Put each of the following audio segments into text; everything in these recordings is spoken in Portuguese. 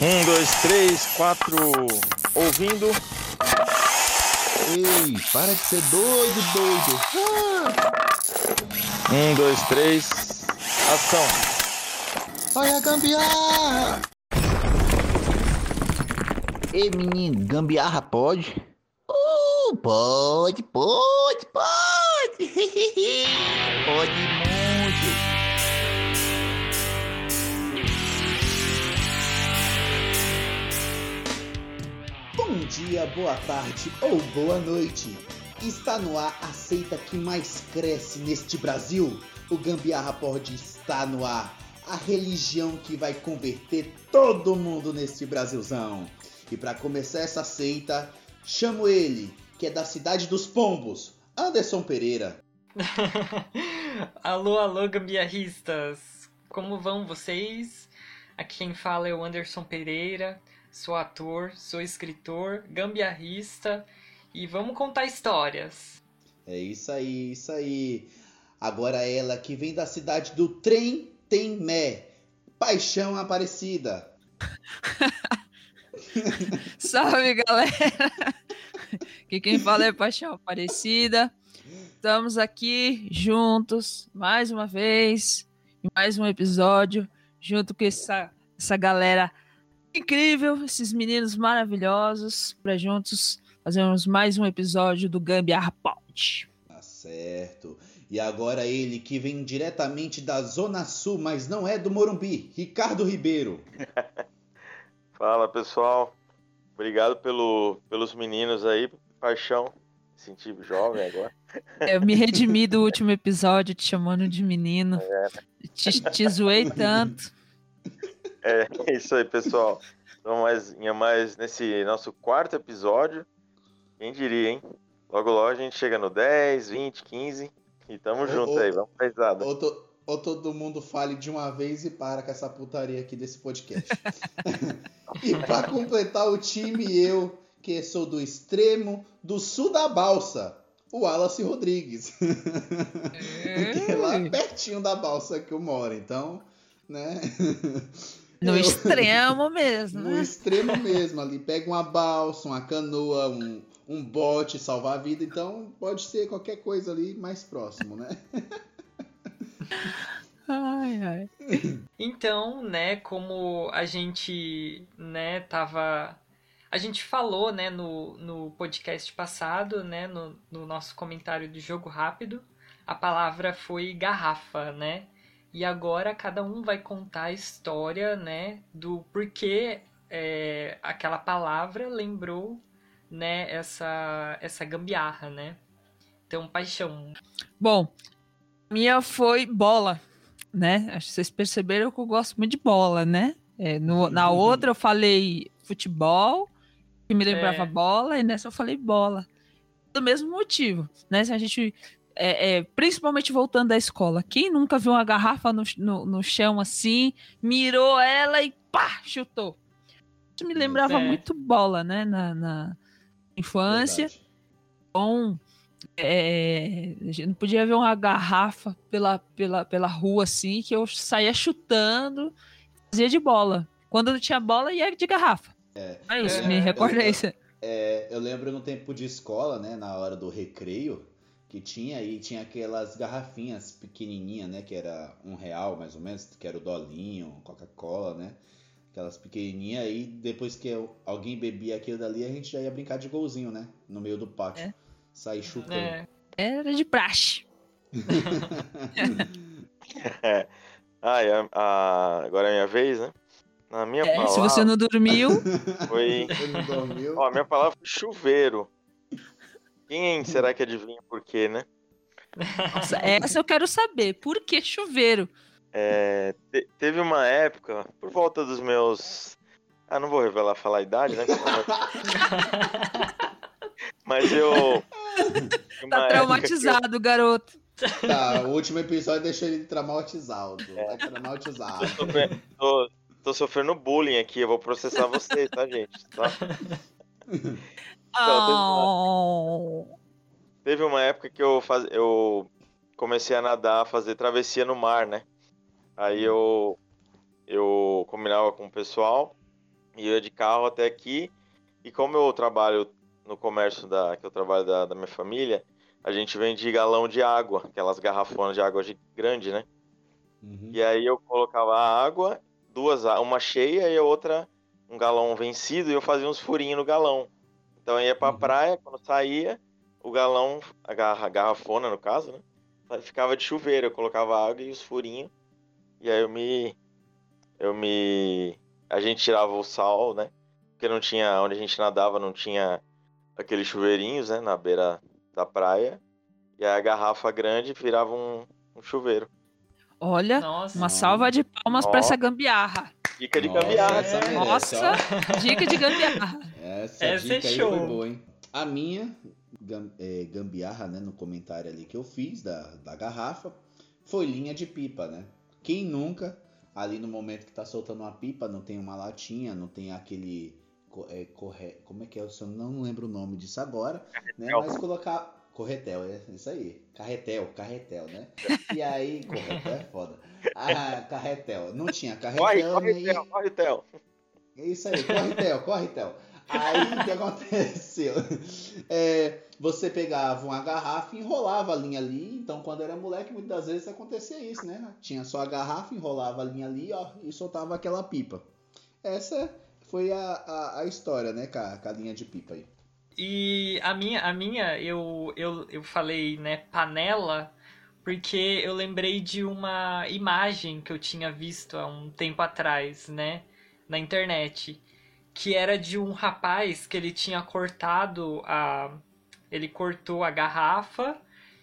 Um, dois, três, quatro. Ouvindo. Ei, para de ser doido, doido. Ah. Um, dois, três. Ação. Olha a gambiarra. Ei, menino, gambiarra pode? Uh, pode, pode, pode. pode dia, boa tarde ou boa noite. Está no ar a seita que mais cresce neste Brasil. O Gambiarra Pod está no ar. A religião que vai converter todo mundo neste Brasilzão. E para começar essa seita, chamo ele, que é da cidade dos pombos, Anderson Pereira. alô, alô, gambiarristas! Como vão vocês? Aqui quem fala é o Anderson Pereira sou ator, sou escritor, gambiarrista e vamos contar histórias. É isso aí, isso aí. Agora ela que vem da cidade do Trem Tem Mé, Paixão Aparecida. Salve galera! Aqui quem fala é Paixão Aparecida. Estamos aqui juntos mais uma vez, em mais um episódio, junto com essa, essa galera incrível, esses meninos maravilhosos, para juntos fazermos mais um episódio do Gambiarra Pod. Tá certo. E agora ele que vem diretamente da Zona Sul, mas não é do Morumbi, Ricardo Ribeiro. Fala pessoal, obrigado pelo, pelos meninos aí, paixão. Senti jovem agora. Eu me redimi do último episódio te chamando de menino. É, te, te zoei tanto. É, é isso aí, pessoal. Então, mais, mais nesse nosso quarto episódio. Quem diria, hein? Logo, logo a gente chega no 10, 20, 15 e tamo ou, junto ou, aí, vamos pra risada. Ou, to, ou todo mundo fale de uma vez e para com essa putaria aqui desse podcast. e para completar o time, eu, que sou do extremo do sul da balsa, o Wallace Rodrigues. que é lá pertinho da balsa que eu moro, então, né? No eu, extremo mesmo, No né? extremo mesmo, ali. Pega uma balsa, uma canoa, um, um bote, salvar a vida. Então, pode ser qualquer coisa ali mais próximo, né? Ai, ai. Então, né, como a gente, né, tava... A gente falou, né, no, no podcast passado, né, no, no nosso comentário de jogo rápido, a palavra foi garrafa, né? E agora cada um vai contar a história, né, do porquê é, aquela palavra lembrou, né, essa, essa gambiarra, né? Então, paixão. Bom, minha foi bola, né? Acho que vocês perceberam que eu gosto muito de bola, né? É, no, na outra eu falei futebol, que me lembrava é. bola, e nessa eu falei bola. Do mesmo motivo, né? Se a gente é, é, principalmente voltando da escola, quem nunca viu uma garrafa no, no, no, chão assim, mirou ela e pá, chutou? Isso me lembrava é. muito bola, né, na, na infância. Verdade. Bom, é, a gente não podia ver uma garrafa pela, pela, pela rua assim, que eu saía chutando, fazia de bola. Quando não tinha bola, ia de garrafa. É, é isso, me recorda isso. É, eu lembro no tempo de escola, né, na hora do recreio, que tinha e tinha aquelas garrafinhas pequenininhas, né, que era um real mais ou menos, que era o dolinho, Coca-Cola, né, aquelas pequenininhas aí depois que alguém bebia aquilo dali a gente já ia brincar de golzinho, né, no meio do pátio, é. sair chutando. É. Era de praxe. é. Ah, é, a, agora é a minha vez, né? Na minha é, palavra. Se você não dormiu. Foi. não dormiu. Ó, minha palavra foi chuveiro. Quem será que adivinha por quê, né? Nossa, essa eu quero saber. Por que chuveiro? É, te, teve uma época, por volta dos meus. Ah, não vou revelar falar a idade, né? Mas eu. Tá traumatizado, eu... garoto. Tá, o último episódio deixou ele traumatizado. É. Traumatizado. Tô sofrendo, tô, tô sofrendo bullying aqui, eu vou processar vocês, tá, gente? Tá? Então, teve, uma... Oh. teve, uma... época que eu, faz... eu comecei a nadar, a fazer travessia no mar, né? Aí eu, eu combinava com o pessoal E ia de carro até aqui. E como eu trabalho no comércio da que eu trabalho da, da minha família, a gente vende galão de água, aquelas garrafonas de água de- grande, né? Uhum. E aí eu colocava a água, duas, uma cheia e a outra um galão vencido, e eu fazia uns furinhos no galão. Então eu ia pra Uhum. praia, quando saía, o galão, a garra- a garrafona no caso, né? Ficava de chuveiro, eu colocava água e os furinhos. E aí eu me. Eu me. A gente tirava o sal, né? Porque não tinha. Onde a gente nadava não tinha aqueles chuveirinhos, né? Na beira da praia. E aí a garrafa grande virava um, um chuveiro. Olha, Nossa. uma salva de palmas Ó. pra essa gambiarra. Dica de Nossa, gambiarra. merece, Nossa, dica de gambiarra. Essa, Essa é dica aí show. foi boa, hein? A minha é, gambiarra, né, no comentário ali que eu fiz da, da garrafa, foi linha de pipa, né? Quem nunca, ali no momento que tá soltando uma pipa, não tem uma latinha, não tem aquele. É, corre, como é que é? Eu só não lembro o nome disso agora, né? Mas colocar. Corretel, é isso aí. Carretel, carretel, né? E aí, corretel é foda. Ah, carretel. Não tinha carretel, corre, né? Corre, Theo. é isso aí, corre, Theo, corre, Theo. Aí o que aconteceu? É, você pegava uma garrafa e enrolava a linha ali. Então, quando era moleque, muitas das vezes acontecia isso, né? Tinha só a garrafa, enrolava a linha ali, ó, e soltava aquela pipa. Essa foi a, a, a história, né, com a, com a linha de pipa aí. E a minha, a minha eu, eu, eu falei, né, panela, porque eu lembrei de uma imagem que eu tinha visto há um tempo atrás, né, na internet, que era de um rapaz que ele tinha cortado a. Ele cortou a garrafa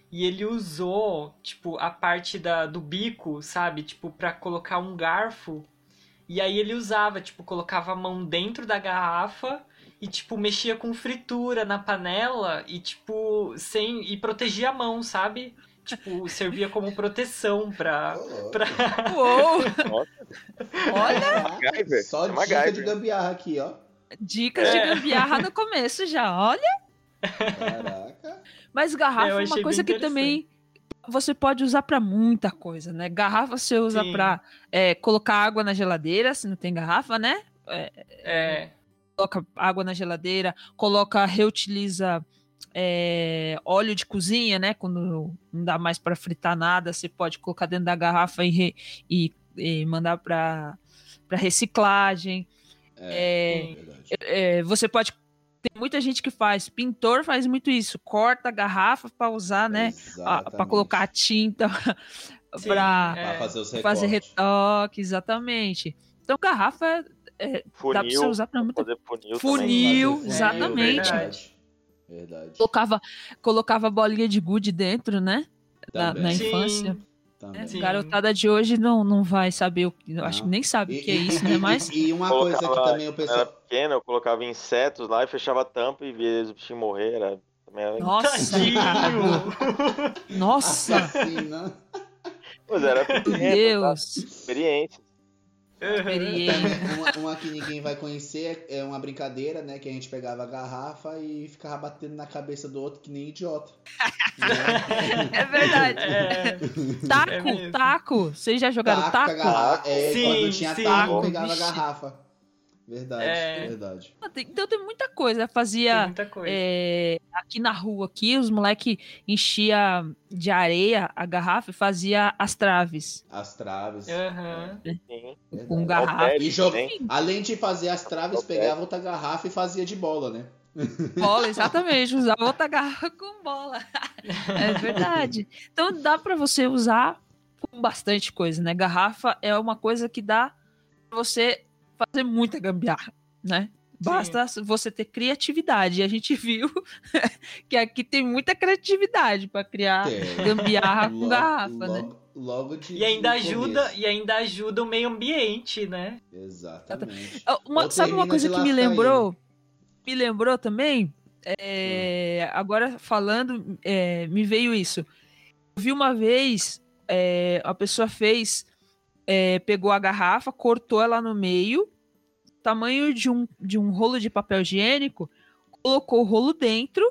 e ele usou, tipo, a parte da, do bico, sabe? Tipo, pra colocar um garfo. E aí ele usava, tipo, colocava a mão dentro da garrafa e tipo mexia com fritura na panela e tipo sem e protegia a mão, sabe? Tipo, servia como proteção pra pra Uou! Olha, MacGyver, Só é dica de gambiarra aqui, ó. dicas de É. gambiarra no começo já, olha. Caraca. Mas garrafa é achei uma coisa que também você pode usar pra muita coisa, né? Garrafa você usa Sim. pra é, colocar água na geladeira, se não tem garrafa, né? é, Coloca água na geladeira, coloca, reutiliza é, óleo de cozinha, né? Quando não dá mais pra fritar nada, você pode colocar dentro da garrafa e, re- e- e mandar pra reciclagem. É, sim. verdade. É, você pode. Tem muita gente que faz. Pintor faz muito isso. Corta a garrafa para usar, né? para colocar a tinta, para é. Pra fazer fazer retoque, exatamente. Então, garrafa é, Funil, dá para você usar para muita funil, Funil. também. Exatamente. Verdade. Verdade. Colocava, colocava bolinha de gude dentro, né? Na, Também. na infância. Também. Sim. Garotada de hoje não, não vai saber o Acho que nem sabe E- o que é isso, né? Mas. E, uma coisa que também o eu era pessoal. pequeno, eu colocava insetos lá e fechava a tampa e via os bichinhos morrer. Era... Também era... Nossa! Nossa! Assassina. Pois era Meu pequeno, Deus! sabe? Experiência. Experiência. Uma, uma que ninguém vai conhecer é uma brincadeira, né? Que a gente pegava a garrafa e ficava batendo na cabeça do outro que nem idiota. Né? É verdade. É, Taco, É taco. Vocês já jogaram Taco, com a taco? garrafa. É, Sim, quando tinha sim. taco, pegava a garrafa. Verdade, É. verdade. Ah, tem- Então tem muita coisa. tem Fazia muita coisa. é, aqui na rua, aqui, os moleque enchia de areia a garrafa e fazia as traves As traves. Verdade. com garrafa. E joga... também. Além de fazer as traves, pegava outra garrafa e fazia de bola, né? Bola, exatamente. Usava outra garrafa com bola. É verdade. Então dá pra você usar com bastante coisa, né? Garrafa é uma coisa que dá pra você fazer muita gambiarra, né? Basta você ter criatividade. E a gente viu que aqui tem muita criatividade pra criar Tem. gambiarra com Logo- garrafa, né? logo, Logo de. E ainda ajuda, começo. e ainda ajuda o meio ambiente, né? Exatamente. Uma- sabe uma coisa que me lembrou? Me lembrou também? É, Hum. Agora falando, é, me veio isso. Eu vi uma vez, é, a pessoa fez, é, pegou a garrafa, cortou ela no meio, tamanho de um, de um rolo de papel higiênico, colocou o rolo dentro,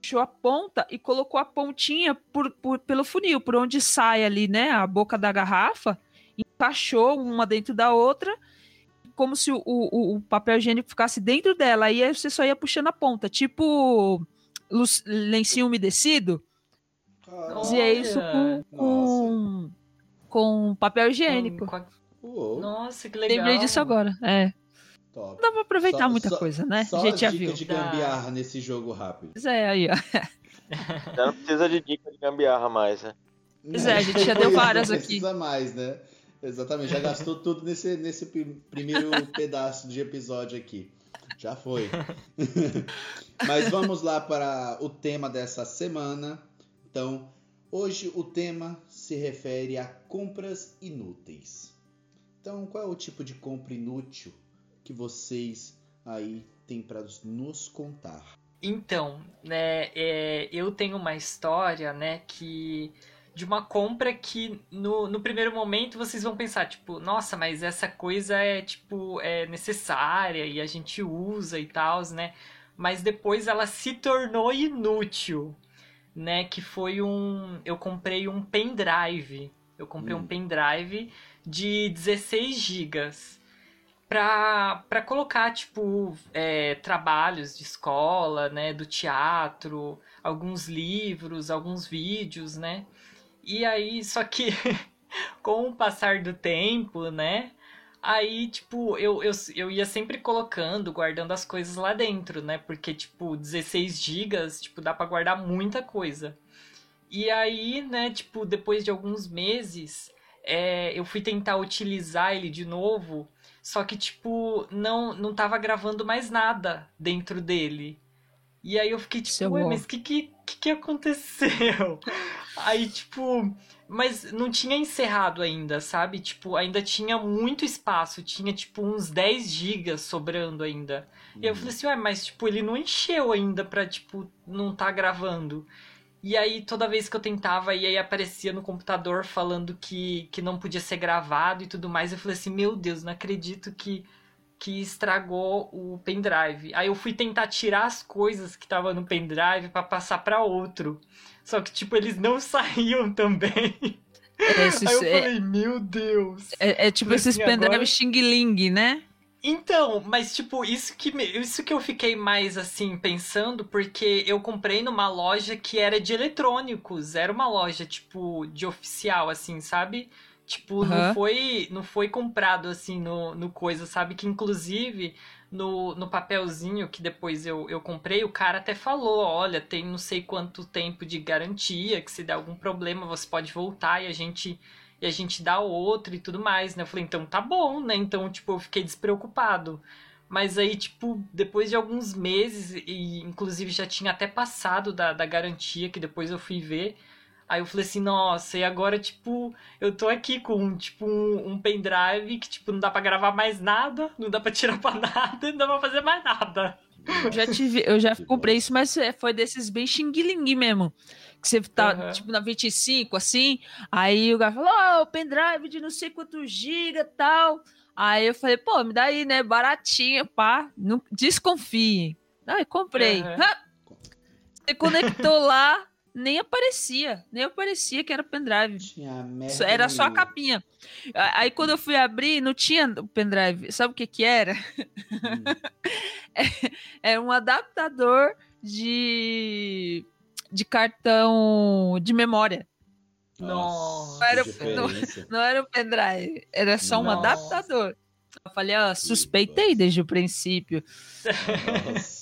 puxou a ponta e colocou a pontinha por, por- pelo funil, por onde sai ali, né, a boca da garrafa, encaixou uma dentro da outra como se o, o, o papel higiênico ficasse dentro dela, aí você só ia puxando a ponta, tipo lencinho umedecido. Fazia isso com, com, com papel higiênico. Com a- Uou, Nossa, que legal. Lembrei disso agora. É. top. Dá pra aproveitar Só- muita só- coisa, né? Só a gente já dica viu. de gambiarra nesse jogo rápido. Pois é, aí, ó. Já não precisa de dica de gambiarra mais, né? Pois é, a gente já deu Não várias precisa mais, né? Exatamente, já gastou tudo nesse, nesse pri- primeiro pedaço de episódio aqui. Já foi. Mas vamos lá para o tema dessa semana. Então, hoje o tema se refere a compras inúteis. Então, qual é o tipo de compra inútil que vocês aí têm para nos contar? Então, né, é, eu tenho uma história, né, que de uma compra que no, no primeiro momento vocês vão pensar, tipo, nossa, mas essa coisa é, tipo, é necessária e a gente usa e tal, né? Mas depois ela se tornou inútil, né? Que foi um... Eu comprei um pendrive. Eu comprei Hum. um pendrive de 16 gigas pra, pra colocar, tipo, é, trabalhos de escola, né, do teatro, alguns livros, alguns vídeos, né? E aí, só que com o passar do tempo, né? Aí, tipo, eu, eu, eu ia sempre colocando, guardando as coisas lá dentro, né? Porque, tipo, 16 gigas, tipo, dá pra guardar muita coisa. E aí, né, tipo, depois de alguns meses, é, eu fui tentar utilizar ele de novo, só que, tipo, não, não tava gravando mais nada dentro dele. E aí eu fiquei tipo, Seu ué, mas o que, que que aconteceu? Aí, tipo, mas não tinha encerrado ainda, sabe? Tipo, ainda tinha muito espaço, tinha, tipo, uns 10 gigas sobrando ainda. E eu falei assim, ué, mas, tipo, ele não encheu ainda pra, tipo, não tá gravando. E aí, toda vez que eu tentava, e aí aparecia no computador falando que, que não podia ser gravado e tudo mais, eu falei assim, meu Deus, não acredito que, que estragou o pendrive. Aí eu fui tentar tirar as coisas que estavam no pendrive pra passar pra outro. Só que, tipo, eles não saíam também. Esses- Aí eu é, falei, meu Deus. é- é tipo esses assim, pendrive agora- Xing Ling, né? Então, mas tipo, isso que, me- isso que eu fiquei mais assim pensando, porque eu comprei numa loja que era de eletrônicos, era uma loja tipo de oficial assim, sabe? Tipo, não Aham. foi não foi comprado assim no, no coisa, sabe? Que inclusive no, no papelzinho que depois eu, eu comprei, o cara até falou, olha, tem não sei quanto tempo de garantia, que se der algum problema você pode voltar e a gente e a gente dá outro e tudo mais, né? Eu falei, então tá bom, né? Então, tipo, eu fiquei despreocupado. Mas aí, tipo, depois de alguns meses, e inclusive já tinha até passado da, da garantia, que depois eu fui ver. Aí eu falei assim, nossa, e agora, tipo, eu tô aqui com, tipo, um, um pendrive que, tipo, não dá pra gravar mais nada, não dá pra tirar pra nada, não dá pra fazer mais nada. Eu já tive, eu já comprei isso, mas é, foi desses bem Xing Ling mesmo. Que você tá, Aham. tipo, na 25, assim, aí o cara falou, ó, o pendrive de não sei quantos giga e tal. Aí eu falei, pô, me dá aí, né, baratinho, pá, não, desconfiem. Aí comprei. Ha! Você conectou lá, nem aparecia, nem aparecia que era pendrive. Era só a capinha. Aí quando eu fui abrir, não tinha o pendrive. Sabe o que que era? Hum. Era um adaptador de, de cartão de memória. Nossa, Era- que diferença. Não era um pendrive, era só um Nossa. adaptador. Eu falei, ó, suspeitei desde o princípio. Nossa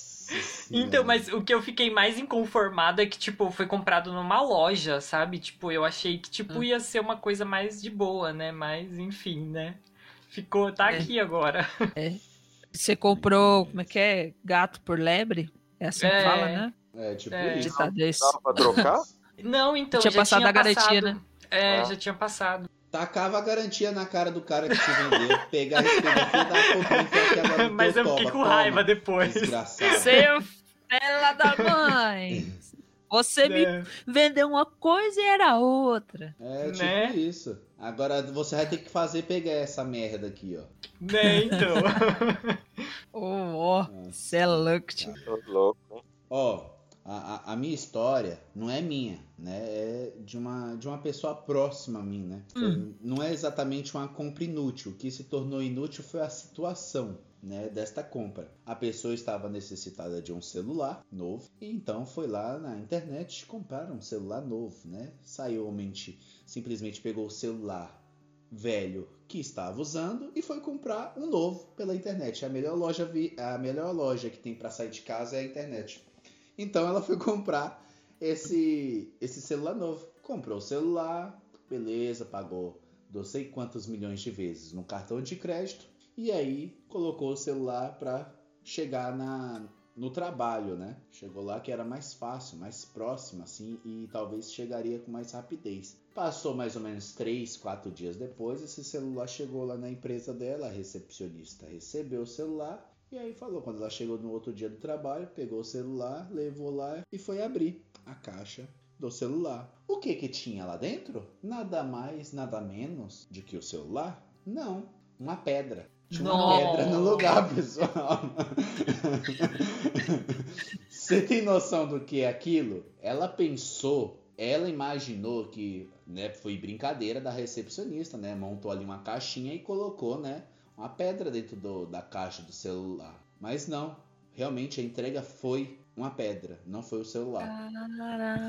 Então, Senhora. mas o que eu fiquei mais inconformado é que, tipo, foi comprado numa loja, sabe? Tipo, eu achei que, tipo, Hum. ia ser uma coisa mais de boa, né? Mas, enfim, né? Ficou, tá É. aqui agora. Você comprou, como é que é? Gato por lebre? É assim que É. fala, né? É, tipo É. isso. Esse. Dava pra trocar? Não, então, Tinha já passado tinha a garantia, passado. né? É, Ah. já tinha passado. Tacava a garantia na cara do cara que te vendeu. Pegar esse daqui e dar comprei aqui agora no Mas eu fiquei toba. com Toma, raiva depois. Desgraçado. Seu fela da mãe! Você me Né? vendeu uma coisa e era outra. É tipo Né? isso. Agora você vai ter que fazer pegar essa merda aqui, ó. Né, então. Ô, ó, Nossa. você é louco, tio. Tô louco, hein? Ó, a, a, a minha história não é minha, né? É de uma, de uma pessoa próxima a mim, né? Hum. Não é exatamente uma compra inútil. O que se tornou inútil foi a situação. Né, desta compra. A pessoa estava necessitada de um celular novo e então foi lá na internet comprar um celular novo, né? Saiu mente, simplesmente pegou o celular velho que estava usando e foi comprar um novo pela internet. A melhor loja, vi- a melhor loja que tem para sair de casa é a internet. Então ela foi comprar esse, esse celular novo. Comprou o celular, beleza, pagou não sei quantos milhões de vezes no cartão de crédito e aí colocou o celular para chegar na, no trabalho, né? Chegou lá que era mais fácil, mais próximo assim e talvez chegaria com mais rapidez. Passou mais ou menos 3, 4 dias depois, esse celular chegou lá na empresa dela, a recepcionista recebeu o celular e aí falou, quando ela chegou no outro dia do trabalho, pegou o celular, levou lá e foi abrir a caixa do celular. O que que tinha lá dentro? Nada mais, nada menos de que o celular? Não, uma pedra. Tinha uma pedra no lugar, pessoal. Você tem noção do que é aquilo? Ela pensou, ela imaginou que, né, foi brincadeira da recepcionista, né? Montou ali uma caixinha e colocou, né, uma pedra dentro do- da caixa do celular. Mas não, realmente a entrega foi uma pedra, não foi o celular. Caraca.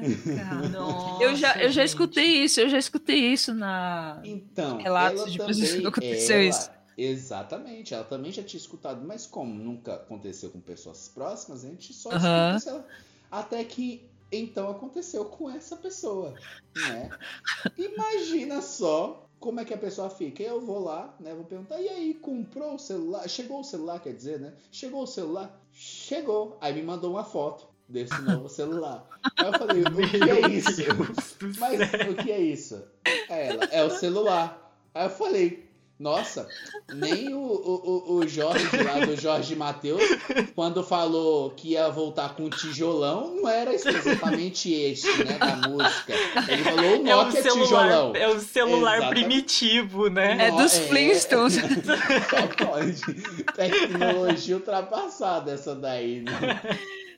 Nossa, Eu já, eu já escutei isso, eu já escutei isso na. Então, Relatos ela de pessoas que aconteceu ela- isso. Exatamente, ela também já tinha escutado, mas como nunca aconteceu com pessoas próximas, a gente só Aham. escuta até que então aconteceu com essa pessoa, né? Imagina só como é que a pessoa fica. Eu vou lá, né? Vou perguntar, e aí, comprou o celular? Chegou o celular, quer dizer, né? Chegou o celular? Chegou. Aí me mandou uma foto desse novo celular. Aí eu falei, o que é isso? Mas o que é isso? Aí ela, é o celular. Aí eu falei, nossa, nem o, o, o- o Jorge lá do Jorge Matheus, quando falou que ia voltar com um tijolão, não era exatamente este, né, da música. Ele falou o É o Nokia celular, tijolão. é o celular Exatamente. primitivo, né? É dos É. Flintstones. Só pode. Tecnologia ultrapassada essa daí, né?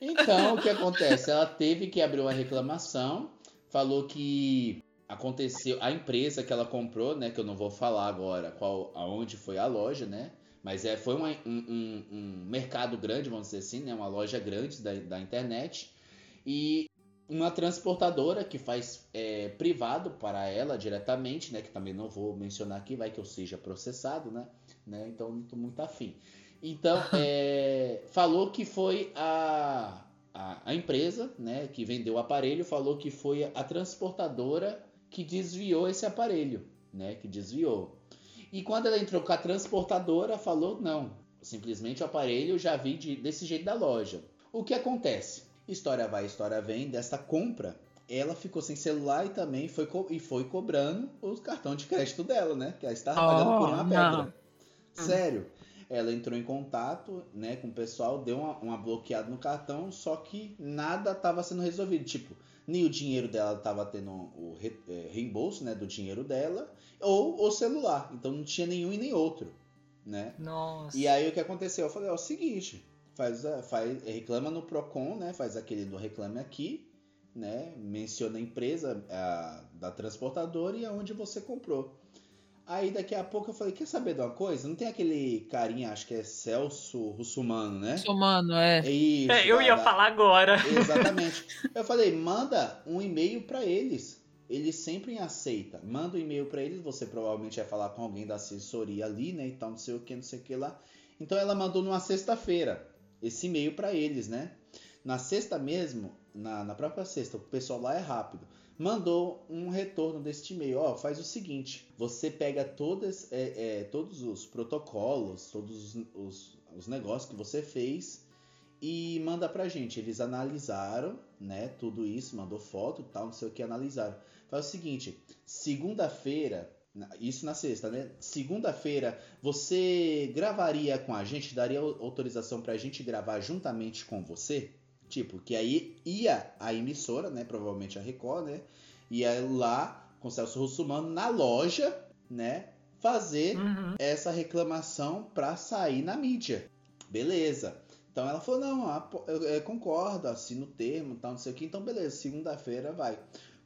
Então, o que acontece? Ela teve que abrir uma reclamação, falou que aconteceu, a empresa que ela comprou, né, que eu não vou falar agora qual, aonde foi a loja, né, mas é, foi uma- um, um- um mercado grande, vamos dizer assim, né, uma loja grande da, da internet, e uma transportadora que faz é, privado para ela diretamente, né, que também não vou mencionar aqui, vai que eu seja processado, né, né, então não tô muito afim. Então, é, falou que foi a, a, a empresa né, que vendeu o aparelho, falou que foi a transportadora que desviou esse aparelho, né? Que desviou. E quando ela entrou com a transportadora, falou não. Simplesmente o aparelho já vi de- desse jeito da loja. O que acontece? História vai, história vem, dessa compra, ela ficou sem celular e também foi, e foi cobrando o cartão de crédito dela, né? Que ela estava pagando por uma Oh, pedra. não. Sério. Ela entrou em contato né, com o pessoal, deu uma, uma bloqueada no cartão, só que nada estava sendo resolvido. Tipo, nem o dinheiro dela estava tendo o re- é, reembolso né, do dinheiro dela, ou o celular. Então não tinha nenhum e nem outro. Né? Nossa. E aí o que aconteceu? Eu falei, ó, é o seguinte, faz, faz, reclama no Procon, né? Faz aquele do reclame aqui, né? Menciona a empresa a- da transportadora e aonde você comprou. Aí daqui a pouco eu falei, quer saber de uma coisa? Não tem aquele carinha, acho que é Celso Russumano, né? Somando, é. É isso. É, eu da- ia da- falar agora. Exatamente. Eu falei, manda um e-mail para eles. Eles sempre aceitam. Manda um e-mail para eles, você provavelmente vai falar com alguém da assessoria ali, né? Então, não sei o que, não sei o que lá. Então ela mandou numa sexta-feira esse e-mail para eles, né? Na sexta mesmo, na, na própria sexta, o pessoal lá é rápido. Mandou um retorno deste e-mail. Ó, faz o seguinte: você pega todas, é, é, todos os protocolos, todos os, os, os negócios que você fez e manda pra gente. Eles analisaram, né, tudo isso, mandou foto, tal, não sei o que, analisaram. Faz o seguinte, segunda-feira, isso na sexta, né? Segunda-feira, você gravaria com a gente, daria au- autorização pra gente gravar juntamente com você? Tipo, que aí ia a emissora, né, provavelmente a Record, né, ia lá com o Celso Russumano na loja, né, fazer Uhum. essa reclamação pra sair na mídia. Beleza. Então ela falou, não, eu concordo, assino o termo, tal, não sei o que, então beleza, segunda-feira vai.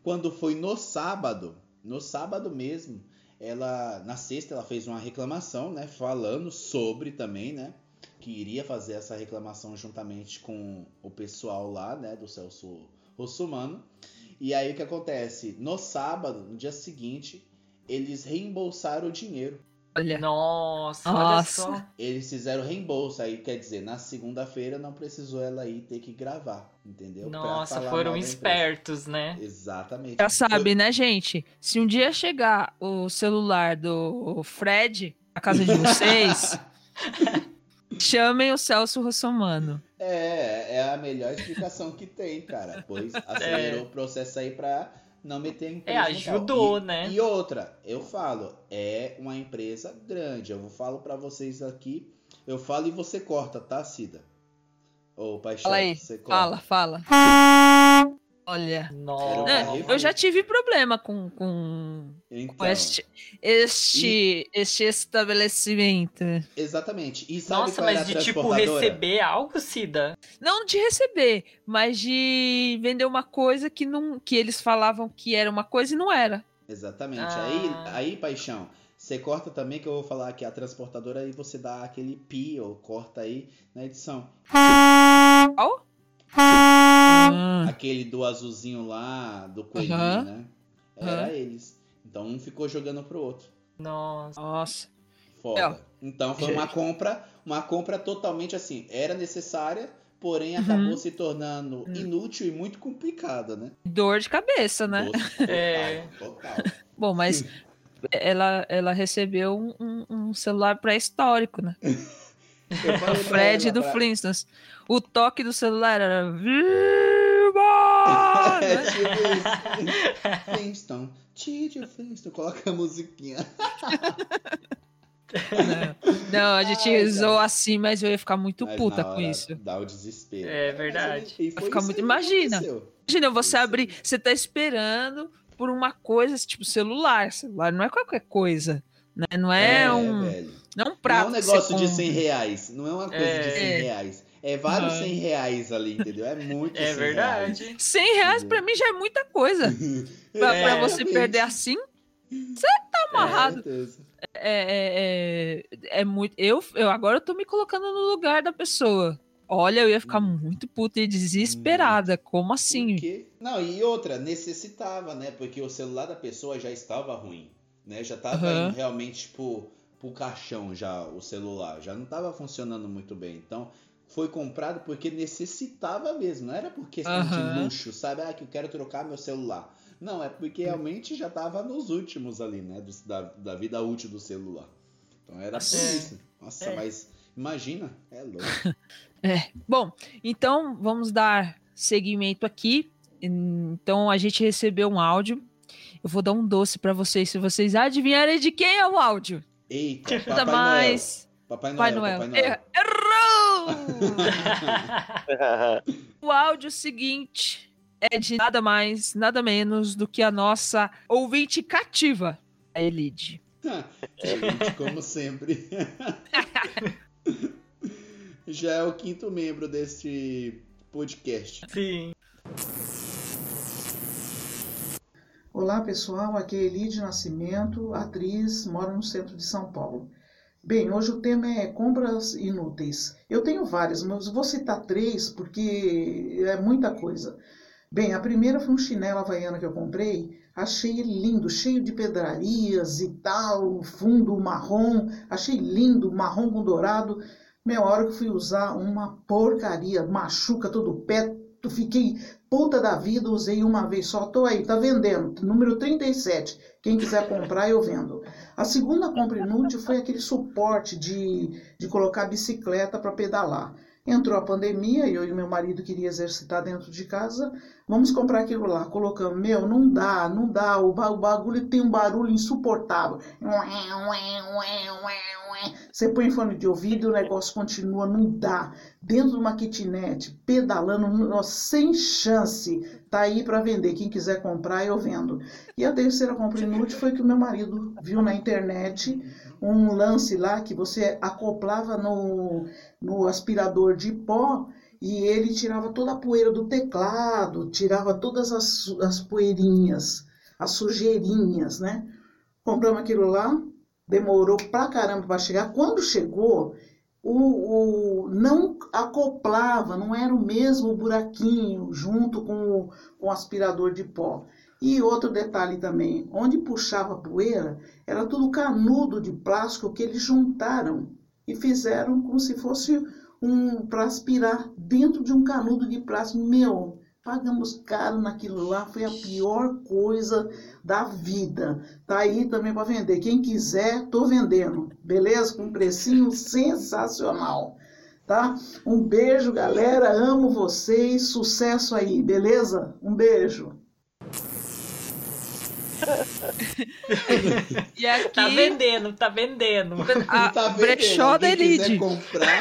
Quando foi no sábado, no sábado mesmo, ela, na sexta ela fez uma reclamação, né, falando sobre também, né, que iria fazer essa reclamação juntamente com o pessoal lá, né, do Celso Russumano. E aí o que acontece? No sábado, no dia seguinte, eles reembolsaram o dinheiro. Olha. Nossa, olha Nossa. só. Eles fizeram reembolso, aí quer dizer, na segunda-feira não precisou ela ir ter que gravar, entendeu? Nossa, foram espertos, né? Exatamente. Já sabe, né, gente? Se um dia chegar o celular do Fred na casa de vocês, chamem o Celso Russomano. É, é a melhor explicação que tem, cara. Pois acelerou o processo aí pra não meter a empresa. É, ajudou, E- né? E outra, eu falo, é uma empresa grande. Eu falo pra vocês aqui, eu falo e você corta, tá, Cida? Ô, Paixão, Fala aí, você corta. Fala, fala. Olha. Nossa. É, eu já tive problema com, com, Então, com este, este, este estabelecimento. exatamente. E sabe Nossa, qual era mas a de tipo receber algo, Cida? Não de receber, mas de vender uma coisa que, não, que eles falavam que era uma coisa e não era. Exatamente. Ah. Aí, aí, paixão, você corta também que eu vou falar que a transportadora e você dá aquele pi ou corta aí na edição. Qual? Ah, Aquele do azulzinho lá, do coelhinho, Aham. né? Era Aham. eles. Então um ficou jogando pro outro. Nossa. nossa. Foda. Então foi uma compra, uma compra totalmente assim, era necessária, porém acabou se tornando inútil e muito complicada, né? Dor de cabeça, né? Doce, É. total. Bom, mas ela, ela recebeu um, um- um celular pré-histórico, né? O Fred do pra- Flintstones. O toque do celular era Viva! É né? tipo. Flintstone. Tio Flintstone, coloca a musiquinha. Não, não, a gente Ai, usou cara. assim, mas eu ia ficar muito Mas puta com isso. Dá o desespero. É verdade. ficar muito- imagina. Imagina, você abrir, você tá esperando por uma coisa, tipo celular. Celular não é qualquer coisa, né? Não é, um, velho. Não é um Não é prato. um negócio de compra. 100 reais. Não é uma coisa de 100 É. reais. É vários Aham. 100 reais ali, entendeu? É muito É 100 verdade. 100 reais pra mim já é muita coisa. Pra, É, pra você Exatamente. perder assim, você tá amarrado. Com certeza. É, é, é, é muito. Eu, eu agora eu tô me colocando no lugar da pessoa. Olha, eu ia ficar Hum. muito puta e desesperada. Como assim? Porque... Não, e outra, necessitava, né? Porque o celular da pessoa já estava ruim, né? Já estava indo realmente tipo pro caixão já o celular, já não estava funcionando muito bem. Então, foi comprado porque necessitava mesmo, não era por questão de Aham. luxo, sabe? Ah, que eu quero trocar meu celular. Não, é porque realmente já estava nos últimos ali, né? dos- da, da vida útil do celular. Então era por É. isso. Nossa, É. mas imagina, é louco. Bom, então vamos dar seguimento aqui. Então a gente recebeu um áudio. Eu vou dar um doce pra vocês se vocês adivinharem de quem é o áudio. Eita, Nada Papai Noel. mais. Papai Noel, Papai Noel. Papai Noel. Er- Errou! o áudio seguinte é de nada mais, nada menos do que a nossa ouvinte cativa, a Elide. Gente, como sempre. Já é o quinto membro deste podcast. Sim. Olá pessoal, aqui é Elide Nascimento, atriz, moro no centro de São Paulo. Bem, hoje o tema é compras inúteis. Eu tenho várias, mas vou citar três porque é muita coisa. Bem, a primeira foi um chinelo havaiano que eu comprei, achei lindo, cheio de pedrarias e tal, fundo marrom, achei lindo, marrom com dourado. Meia hora que fui usar uma porcaria, machuca todo o pé, fiquei puta da vida, usei uma vez só, tô aí, tá vendendo, número 37. Quem quiser comprar, eu vendo. A segunda compra inútil foi aquele suporte de, de colocar bicicleta para pedalar. Entrou a pandemia, eu e meu marido queria exercitar dentro de casa. Vamos comprar aquilo lá. Colocamos, meu, não dá, não dá. O bagulho tem um barulho insuportável. Você põe fone de ouvido e o negócio continua, não dá. Dentro de uma kitnet, pedalando, sem chance. Tá aí para vender. Quem quiser comprar, eu vendo. E a terceira compra inútil foi que o meu marido viu na internet um lance lá que você acoplava no, no aspirador de pó e ele tirava toda a poeira do teclado, tirava todas as, as poeirinhas, as sujeirinhas, né? Compramos aquilo lá, demorou pra caramba para chegar. Quando chegou, o, o, não acoplava, não era o mesmo buraquinho junto com o, com o aspirador de pó. E outro detalhe também, onde puxava poeira, era tudo canudo de plástico que eles juntaram e fizeram como se fosse um para aspirar dentro de um canudo de plástico. Meu, pagamos caro naquilo lá, foi a pior coisa da vida. Tá aí também para vender. Quem quiser, tô vendendo. Beleza? Com um precinho sensacional. Tá? Um beijo, galera. Amo vocês. Sucesso aí, beleza? Um beijo. e aqui... Tá vendendo, tá vendendo. A tá vendendo. Brechó da Elite. comprar,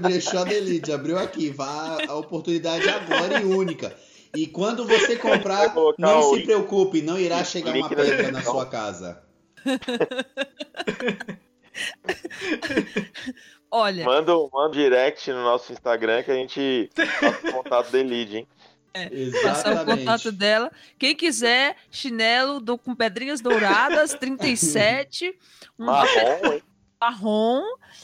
brechó da Elite. Abriu aqui. Vá a oportunidade agora e única. E quando você comprar, não se preocupe, não irá chegar uma pedra na sua casa. Olha. Manda, manda um direct no nosso Instagram que a gente passa o contato da Elite, hein? É, passar o contato dela. Quem quiser, chinelo do, com pedrinhas douradas, 37. Um marrom, marrom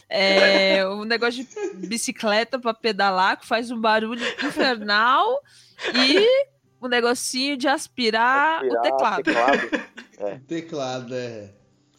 é, um negócio de bicicleta para pedalar, que faz um barulho infernal. E o um negocinho de aspirar, aspirar o teclado. Teclado, é. teclado, é.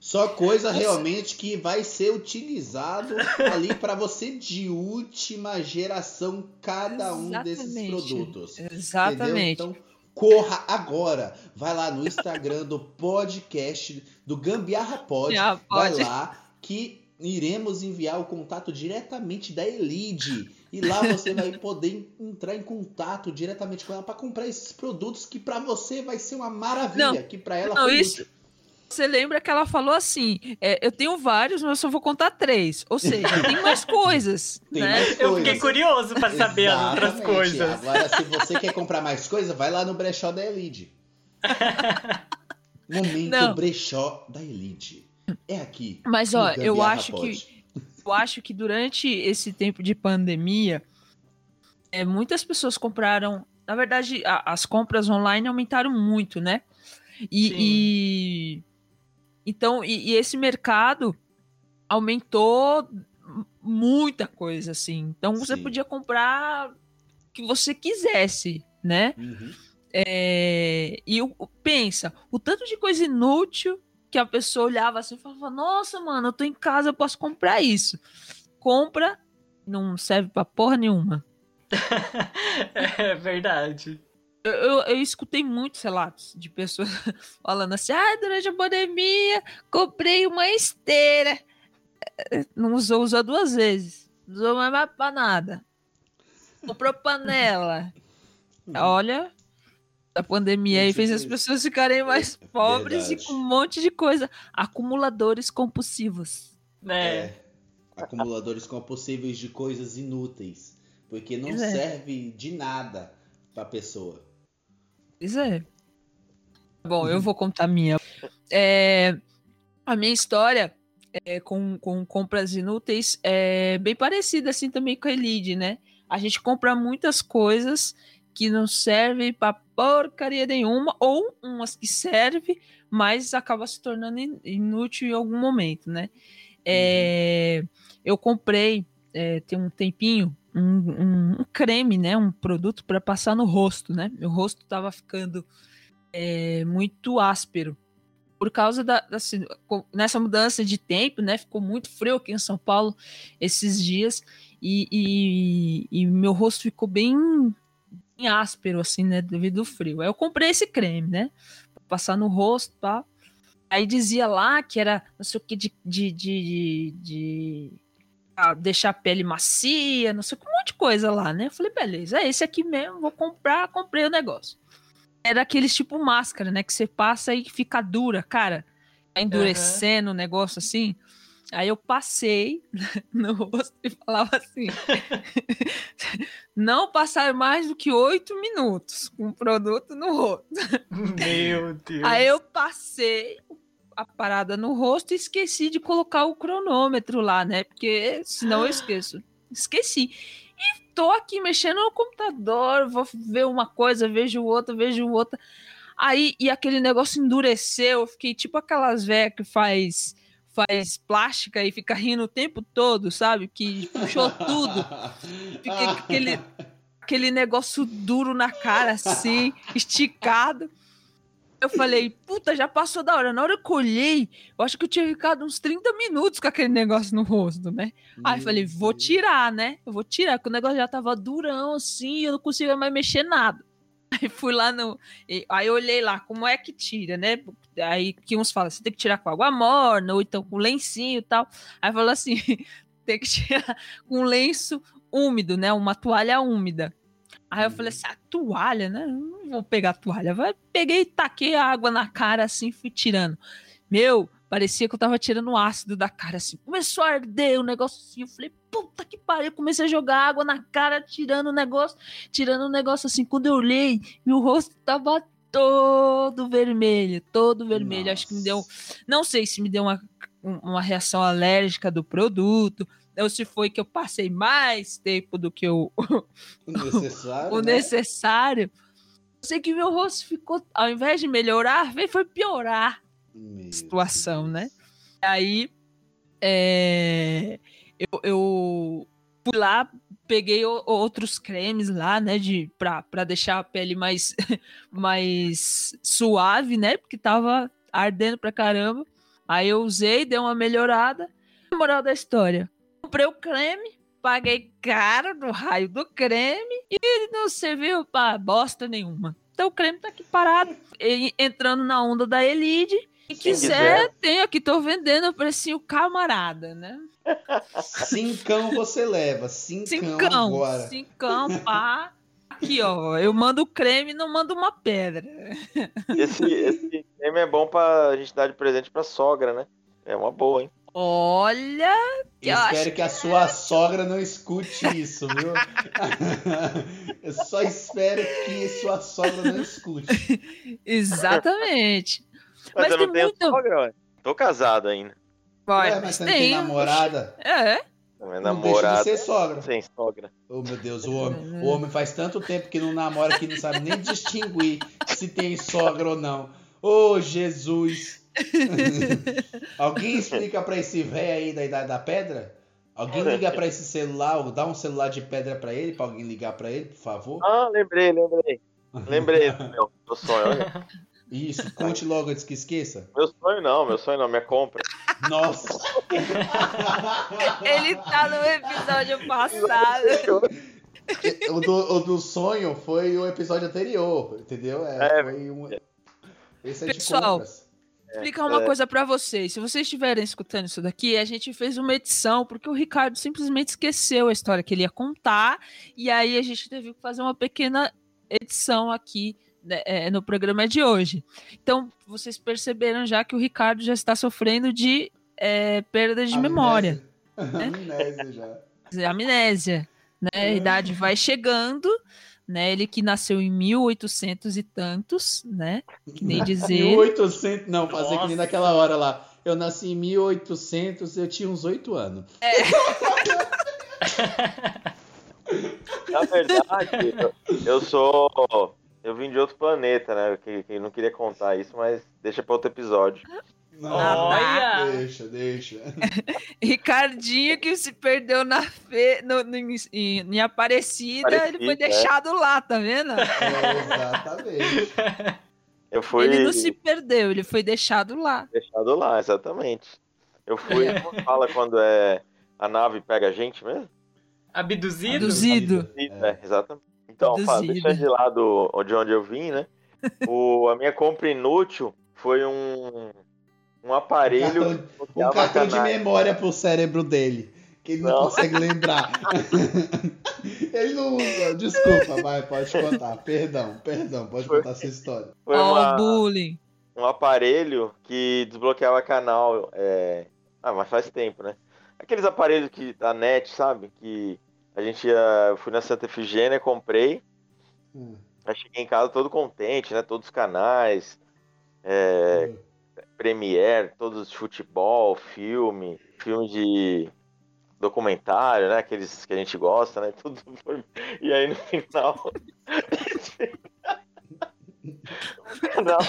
Só coisa realmente que vai ser utilizado ali para você de última geração cada um Exatamente. desses produtos. Exatamente. Entendeu? Então, corra agora. Vai lá no Instagram do podcast do Gambiarra Pod. Vai lá que iremos enviar o contato diretamente da Elide. E lá você vai poder entrar em contato diretamente com ela para comprar esses produtos que para você vai ser uma maravilha, não, que para ela não, foi isso, útil. Você lembra que ela falou assim: é, eu tenho vários, mas eu só vou contar três. Ou seja, tem mais coisas. Tem né? mais coisas. Eu fiquei curioso para saber as outras coisas. Agora, se você quer comprar mais coisas, vai lá no brechó da Elite. Momento Não. brechó da Elite. É aqui. Mas ó, eu acho que eu acho que durante esse tempo de pandemia, é, muitas pessoas compraram. Na verdade, a, as compras online aumentaram muito, né? E, e então, e, e esse mercado aumentou muita coisa, assim. Então você Sim. podia comprar o que você quisesse, né? Uhum. É, e o, pensa, o tanto de coisa inútil que a pessoa olhava assim e falava: Nossa, mano, eu tô em casa, eu posso comprar isso. Compra, não serve pra porra nenhuma. é verdade. Eu, eu, eu, escutei muitos relatos de pessoas falando assim: ah, durante a pandemia comprei uma esteira. Não usou, usou duas vezes. Não usou mais pra nada. Comprou panela. Olha, a pandemia aí fez as pessoas ficarem mais pobres Verdade. e com um monte de coisa. Acumuladores compulsivos. Né? É. Acumuladores compulsíveis de coisas inúteis. Porque não é. serve de nada pra pessoa. Pois é. Bom, eu vou contar a minha. É, a minha história é, com, com compras inúteis é bem parecida assim também com a Elide, né? A gente compra muitas coisas que não servem para porcaria nenhuma, ou umas que servem, mas acaba se tornando inútil em algum momento, né? É, eu comprei, é, tem um tempinho, um, um, creme, né? Um produto para passar no rosto, né? Meu rosto estava ficando é, muito áspero por causa da, da assim, nessa mudança de tempo, né? Ficou muito frio aqui em São Paulo esses dias e, e, e meu rosto ficou bem, bem, áspero assim, né? Devido ao frio. Aí eu comprei esse creme, né? Pra passar no rosto, tá? Aí dizia lá que era não sei o que de, de, de, de deixar a pele macia, não sei um monte de coisa lá, né? Eu falei, beleza, é esse aqui mesmo, vou comprar, comprei o negócio. Era aqueles tipo máscara, né? Que você passa e fica dura, cara. Tá endurecendo o uhum. negócio assim. Aí eu passei no rosto e falava assim: não passar mais do que oito minutos com o produto no rosto. Meu Deus. Aí eu passei a parada no rosto e esqueci de colocar o cronômetro lá, né? Porque senão eu esqueço. Esqueci. E tô aqui mexendo no computador, vou ver uma coisa, vejo outra, vejo outra. Aí, e aquele negócio endureceu, eu fiquei tipo aquelas velhas que faz faz plástica e fica rindo o tempo todo, sabe? Que puxou tudo. Fiquei aquele, aquele negócio duro na cara, assim, esticado. Eu falei, puta, já passou da hora. Na hora que eu olhei, eu acho que eu tinha ficado uns 30 minutos com aquele negócio no rosto, né? Aí eu falei, vou tirar, né? Eu vou tirar, porque o negócio já tava durão, assim, eu não conseguia mais mexer nada. Aí fui lá no. Aí eu olhei lá, como é que tira, né? Aí que uns falam, você tem que tirar com água morna, ou então com lencinho e tal. Aí falou assim: tem que tirar com lenço úmido, né? Uma toalha úmida. Aí eu falei assim: a toalha, né? Não vou pegar a toalha. Vai, peguei e taquei a água na cara assim, fui tirando. Meu, parecia que eu tava tirando ácido da cara, assim. Começou a arder o negócio assim. Eu falei, puta que pariu. Comecei a jogar água na cara, tirando o negócio, tirando o negócio assim. Quando eu olhei, meu rosto tava todo vermelho, todo vermelho. Nossa. Acho que me deu. Não sei se me deu uma, uma reação alérgica do produto, ou se foi que eu passei mais tempo do que o, o necessário. o né? necessário. Eu sei que meu rosto ficou, ao invés de melhorar, veio foi piorar Meu a situação, né? Aí é, eu, eu fui lá, peguei o, outros cremes lá, né, de pra, pra deixar a pele mais, mais suave, né, porque tava ardendo pra caramba. Aí eu usei, deu uma melhorada. Moral da história, comprei o creme, paguei caro no raio do creme e não serviu pra bosta nenhuma. Então o creme tá aqui parado, e- entrando na onda da Elite. Quem quiser, quiser. tem aqui, tô vendendo a precinho camarada, né? Cincão você leva. Cincão, Cincão, agora. cincão, pá. Aqui, ó, eu mando creme, não mando uma pedra. Esse, esse creme é bom pra gente dar de presente pra sogra, né? É uma boa, hein? Olha, acho espero que a sua sogra não escute isso, viu? Eu só espero que sua sogra não escute. exatamente. Mas, Mas eu tem não tenho muito- sogra, ué. Tô casado ainda. Vai, Ué, mas você não tem namorada? É, Minha Não deixa de namorada ser sogra. sem sogra. Oh, meu Deus, o homem, o homem faz tanto tempo que não namora que não sabe nem distinguir se tem sogra ou não. Ô, Jesus! Alguém explica pra esse velho aí da idade da pedra? Alguém liga pra esse celular, ou dá um celular de pedra pra ele, pra alguém ligar pra ele, por favor? Ah, lembrei, lembrei. Lembrei do meu, meu sonho. Olha. Isso, conte logo antes que esqueça. Meu sonho não, meu sonho não, minha compra. Nossa! ele tá no episódio passado. o, do, o do sonho foi o episódio anterior, entendeu? É, É. foi um... Esse é de Pessoal, compras. Explicar uma É. coisa pra vocês. Se vocês estiverem escutando isso daqui, a gente fez uma edição porque o Ricardo simplesmente esqueceu a história que ele ia contar e aí a gente teve que fazer uma pequena edição aqui né, é, no programa de hoje. Então, vocês perceberam já que o Ricardo já está sofrendo de é, perda de memória, Amnésia já. amnésia, né? A idade vai chegando, né? Ele que nasceu em 1800 e tantos, né? Que nem dizer. 1800, não, fazer que Nossa. nem naquela hora lá. Eu nasci em 1800, eu tinha uns 8 anos. Na verdade, eu, sou. Eu vim de outro planeta, né? Que, que eu não queria contar isso, mas deixa pra outro episódio. Não, Olha! Deixa, deixa. Ricardinho que se perdeu na fe... no, no- em, em Aparecida, ele foi é. deixado lá, tá vendo? É, exatamente. Eu fui Ele não se perdeu, ele foi deixado lá. deixado lá, exatamente. Eu fui. É. Como fala quando é a nave pega a gente mesmo? Abduzido? Abduzido. É, exatamente. Então, fala, Abduzido. deixando de lado de onde eu vim, né? O, a minha compra inútil foi um, um aparelho Um bloqueava cartão de memória pro cérebro dele. Que ele não, Não. consegue lembrar. ele não usa. Desculpa, vai, pode contar. Perdão, perdão, pode Foi. contar essa história. Foi uma- o bullying. um aparelho que desbloqueava canal é, Ah, mas faz tempo, né? Aqueles aparelhos que da net, sabe? Que a gente ia. Eu fui na Santa Efigênia, comprei. Hum. Aí cheguei em casa todo contente, né? Todos os canais. É, Premiere, todos de futebol, filme, filme de documentário, né? Aqueles que a gente gosta, né? Tudo. foi- E aí no final. o canal.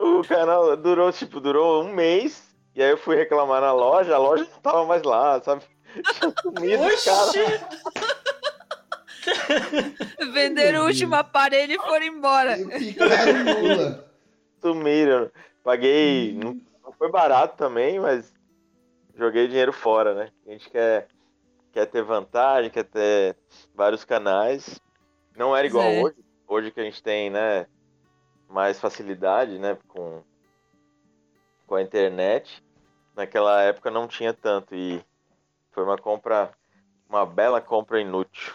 O canal durou, tipo, durou um mês. E aí eu fui reclamar na loja, a loja não tava mais lá, sabe? Tinha sumido os caras. Venderam o último aparelho e foram embora. E picaram. Sumiram. Paguei. Não, não foi barato também, mas joguei dinheiro fora, né? A gente quer, quer ter vantagem, quer ter vários canais. Não era igual É. hoje. Hoje que a gente tem, né? Mais facilidade, né? Com, com a internet. Naquela época não tinha tanto. E foi uma compra. Uma bela compra inútil.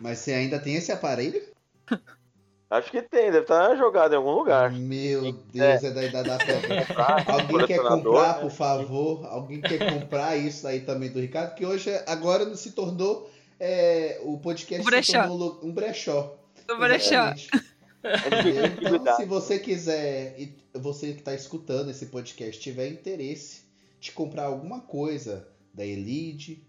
Mas você ainda tem esse aparelho? Acho que tem, deve estar jogado em algum lugar. Meu Deus, é da idade da pedra. Alguém quer comprar, né? por favor? Alguém quer comprar isso aí também do Ricardo? Que hoje, agora se tornou é, o podcast Um brechó. se tornou um brechó. Deixar. Exatamente. Entendeu? Então, se você quiser, e você que está escutando esse podcast, tiver interesse de comprar alguma coisa da Elide,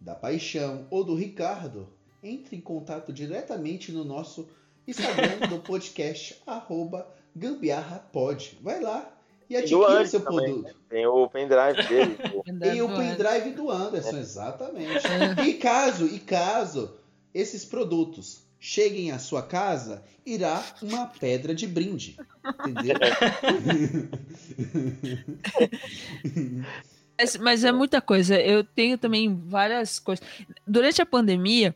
da Paixão ou do Ricardo, entre em contato diretamente no nosso Instagram do podcast, arroba gambiarrapod. Vai lá e adquira Andy seu também, produto. Tem o pendrive dele. E o pendrive do Anderson, exatamente. É. E caso, e caso esses produtos cheguem à sua casa, irá uma pedra de brinde. Entendeu? Mas, mas é muita coisa. Eu tenho também várias coisas. Durante a pandemia,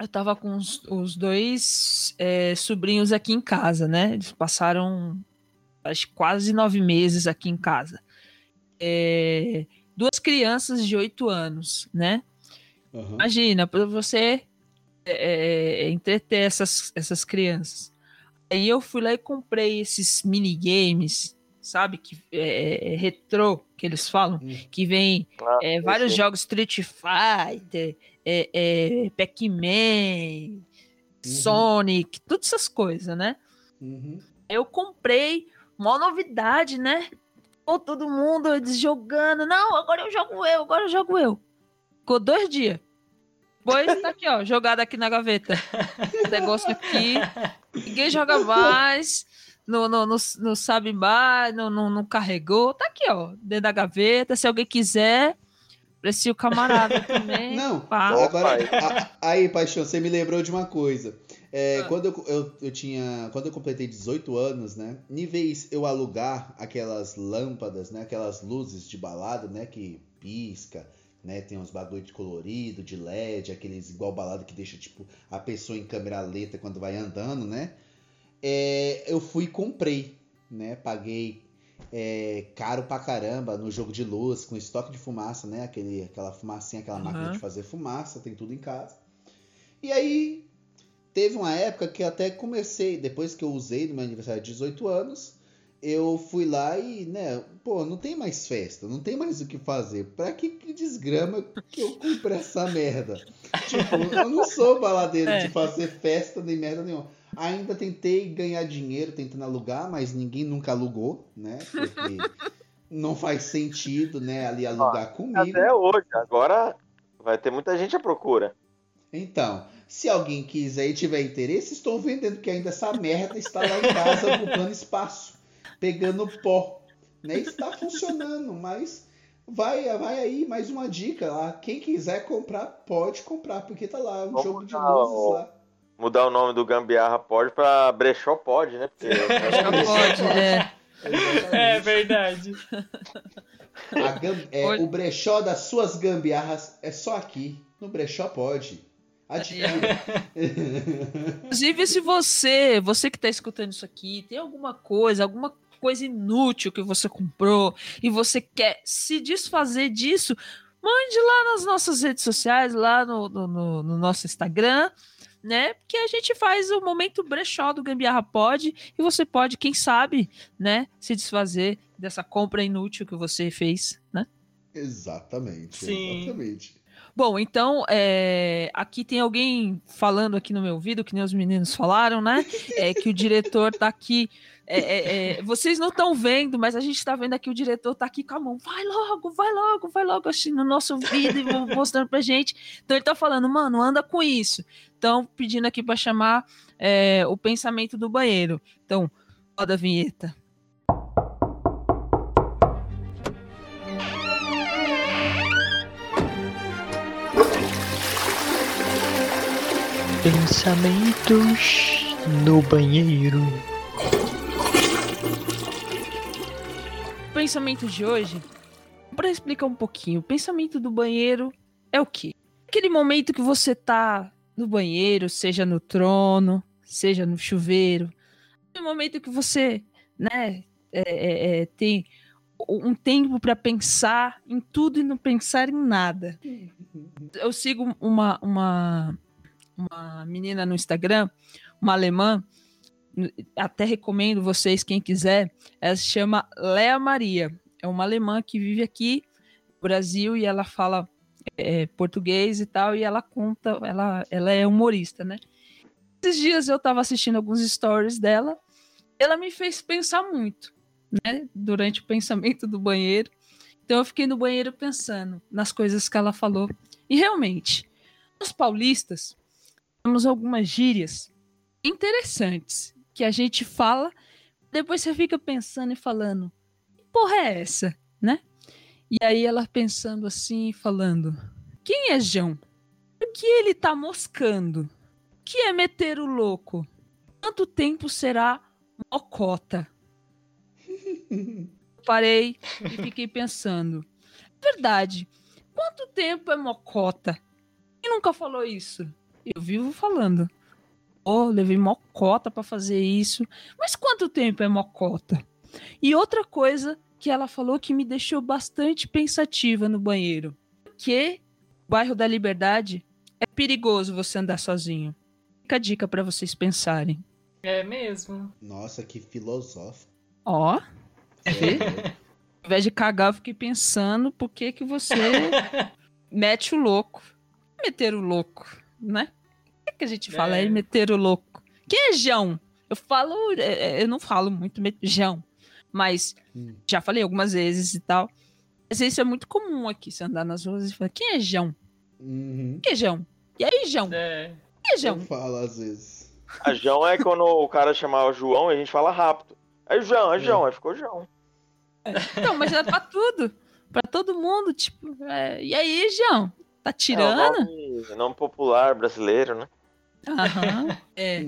eu tava com os, os dois é, sobrinhos aqui em casa, né? Eles passaram acho, quase nove meses aqui em casa. É, duas crianças de oito anos, né? Aham. Imagina, para você é, entreter essas, essas crianças. Aí eu fui lá e comprei esses minigames, sabe? Que é, é, retrô, que eles falam, Hum. que vem Ah, é, vários jogos Street Fighter, é, é, Pac-Man, Sonic, todas essas coisas, né? Uhum. Eu comprei, mó novidade, né? Pô, todo mundo eles jogando. Não, agora eu jogo eu, agora eu jogo eu. Ficou dois dias. Depois tá aqui, ó, jogado aqui na gaveta. Esse negócio aqui. Ninguém joga mais. Não, não, não, não sabe mais, não, não, não carregou. Tá aqui, ó, dentro da gaveta. Se alguém quiser, precio camarada também. Não, Pá. Agora. aí. a- aí, Paixão, você me lembrou de uma coisa. É, Ah. quando eu, eu, eu tinha. Quando eu completei 18 anos, né? Em vez eu alugar aquelas lâmpadas, né? Aquelas luzes de balada, né? Que pisca, né? Tem uns bagulho de colorido, de LED, aqueles igual balada que deixa, tipo, a pessoa em câmera lenta quando vai andando, né? É, eu fui e comprei, né? Paguei é, caro pra caramba no jogo de luz, com estoque de fumaça, né? Aquele, aquela fumacinha, aquela máquina Uhum. de fazer fumaça, tem tudo em casa. E aí, teve uma época que até comecei, depois que eu usei no meu aniversário de 18 anos, eu fui lá e, né, pô, não tem mais festa, não tem mais o que fazer. Pra que, que desgrama que eu comprei essa merda? tipo, eu não sou baladeiro É. de fazer festa nem merda nenhuma. Ainda tentei ganhar dinheiro tentando alugar, mas ninguém nunca alugou, né? Porque não faz sentido, né, ali alugar comigo. Até hoje. Agora vai ter muita gente à procura. Então, se alguém quiser e tiver interesse, estou vendendo que ainda essa merda está lá em casa ocupando espaço, pegando pó. Né? Está funcionando, mas vai, vai aí mais uma dica lá. Quem quiser comprar, pode comprar, porque tá lá um Vamos jogo de luzes lá. Mudar o nome do Gambiarra pode pra Brechó pode, né? Porque Já pode, é. É verdade. A gam- é, o brechó das suas gambiarras é só aqui. No brechó pode. Adquira. Inclusive, se você, você que está escutando isso aqui, tem alguma coisa, alguma coisa inútil que você comprou e você quer se desfazer disso, mande lá nas nossas redes sociais, lá no, no, no- no nosso Instagram, né? Porque a gente faz o momento brechó do Gambiarra Pod e você pode, quem sabe, né, se desfazer dessa compra inútil que você fez, né? Exatamente. Sim. Exatamente. Bom, então, é, aqui tem alguém falando aqui no meu ouvido, que nem os meninos falaram, né? É que o diretor tá aqui. é, é, é, vocês não estão vendo, mas a gente está vendo aqui o diretor tá aqui com a mão. Vai logo, vai logo, vai logo, assim, no nosso vídeo e mostrando pra gente. Então ele tá falando, mano, anda com isso. Então, pedindo aqui para chamar é, o pensamento do banheiro. Então, roda a vinheta. Pensamentos no banheiro. O pensamento de hoje, para explicar um pouquinho, o pensamento do banheiro é o quê? Aquele momento que você tá no banheiro, seja no trono, seja no chuveiro, aquele momento que você, né, é, é, é, tem um tempo para pensar em tudo e não pensar em nada. Eu sigo uma, uma, uma menina no Instagram, uma alemã, até recomendo vocês, quem quiser, ela se chama Lea Maria. É uma alemã que vive aqui no Brasil e ela fala é, português e tal, e ela conta, ela, ela é humorista, né? Esses dias eu tava assistindo alguns stories dela, ela me fez pensar muito, né? Durante o pensamento do banheiro. Então eu fiquei no banheiro pensando nas coisas que ela falou. E realmente, os paulistas temos algumas gírias interessantes que a gente fala, depois você fica pensando e falando, que porra é essa, né? E aí ela pensando assim, falando, quem é João? Por que ele tá moscando? O que é meter o louco? Quanto tempo será mocota? Parei e fiquei pensando, verdade, quanto tempo é mocota? Quem nunca falou isso? Eu vivo falando. Oh, levei mocota para fazer isso. Mas quanto tempo é mocota? E outra coisa que ela falou que me deixou bastante pensativa no banheiro. Que o bairro da Liberdade é perigoso você andar sozinho. Fica a dica para vocês pensarem. É mesmo. Nossa, que filosófico. Ó, É, ao invés de cagar, eu fiquei pensando por que que você mete o louco. Meter o louco, né? O que, que a gente fala É. aí, meter o louco? Quem é Jão? Eu falo, é, é, eu não falo muito Jão, mas Hum. já falei algumas vezes e tal. Mas isso é muito comum aqui, você andar nas ruas e falar, quem é Jão? Uhum. Quem é Jão? E aí, Jão? É. Quem é Eu Jão? falo às vezes. A João é quando o cara chamava João e a gente fala rápido. Aí João, é João, aí ficou João. Não, mas é pra tudo. Pra todo mundo, tipo, é, e aí, Jão? Tá É tirando? nome, nome popular brasileiro, né? Aham. É.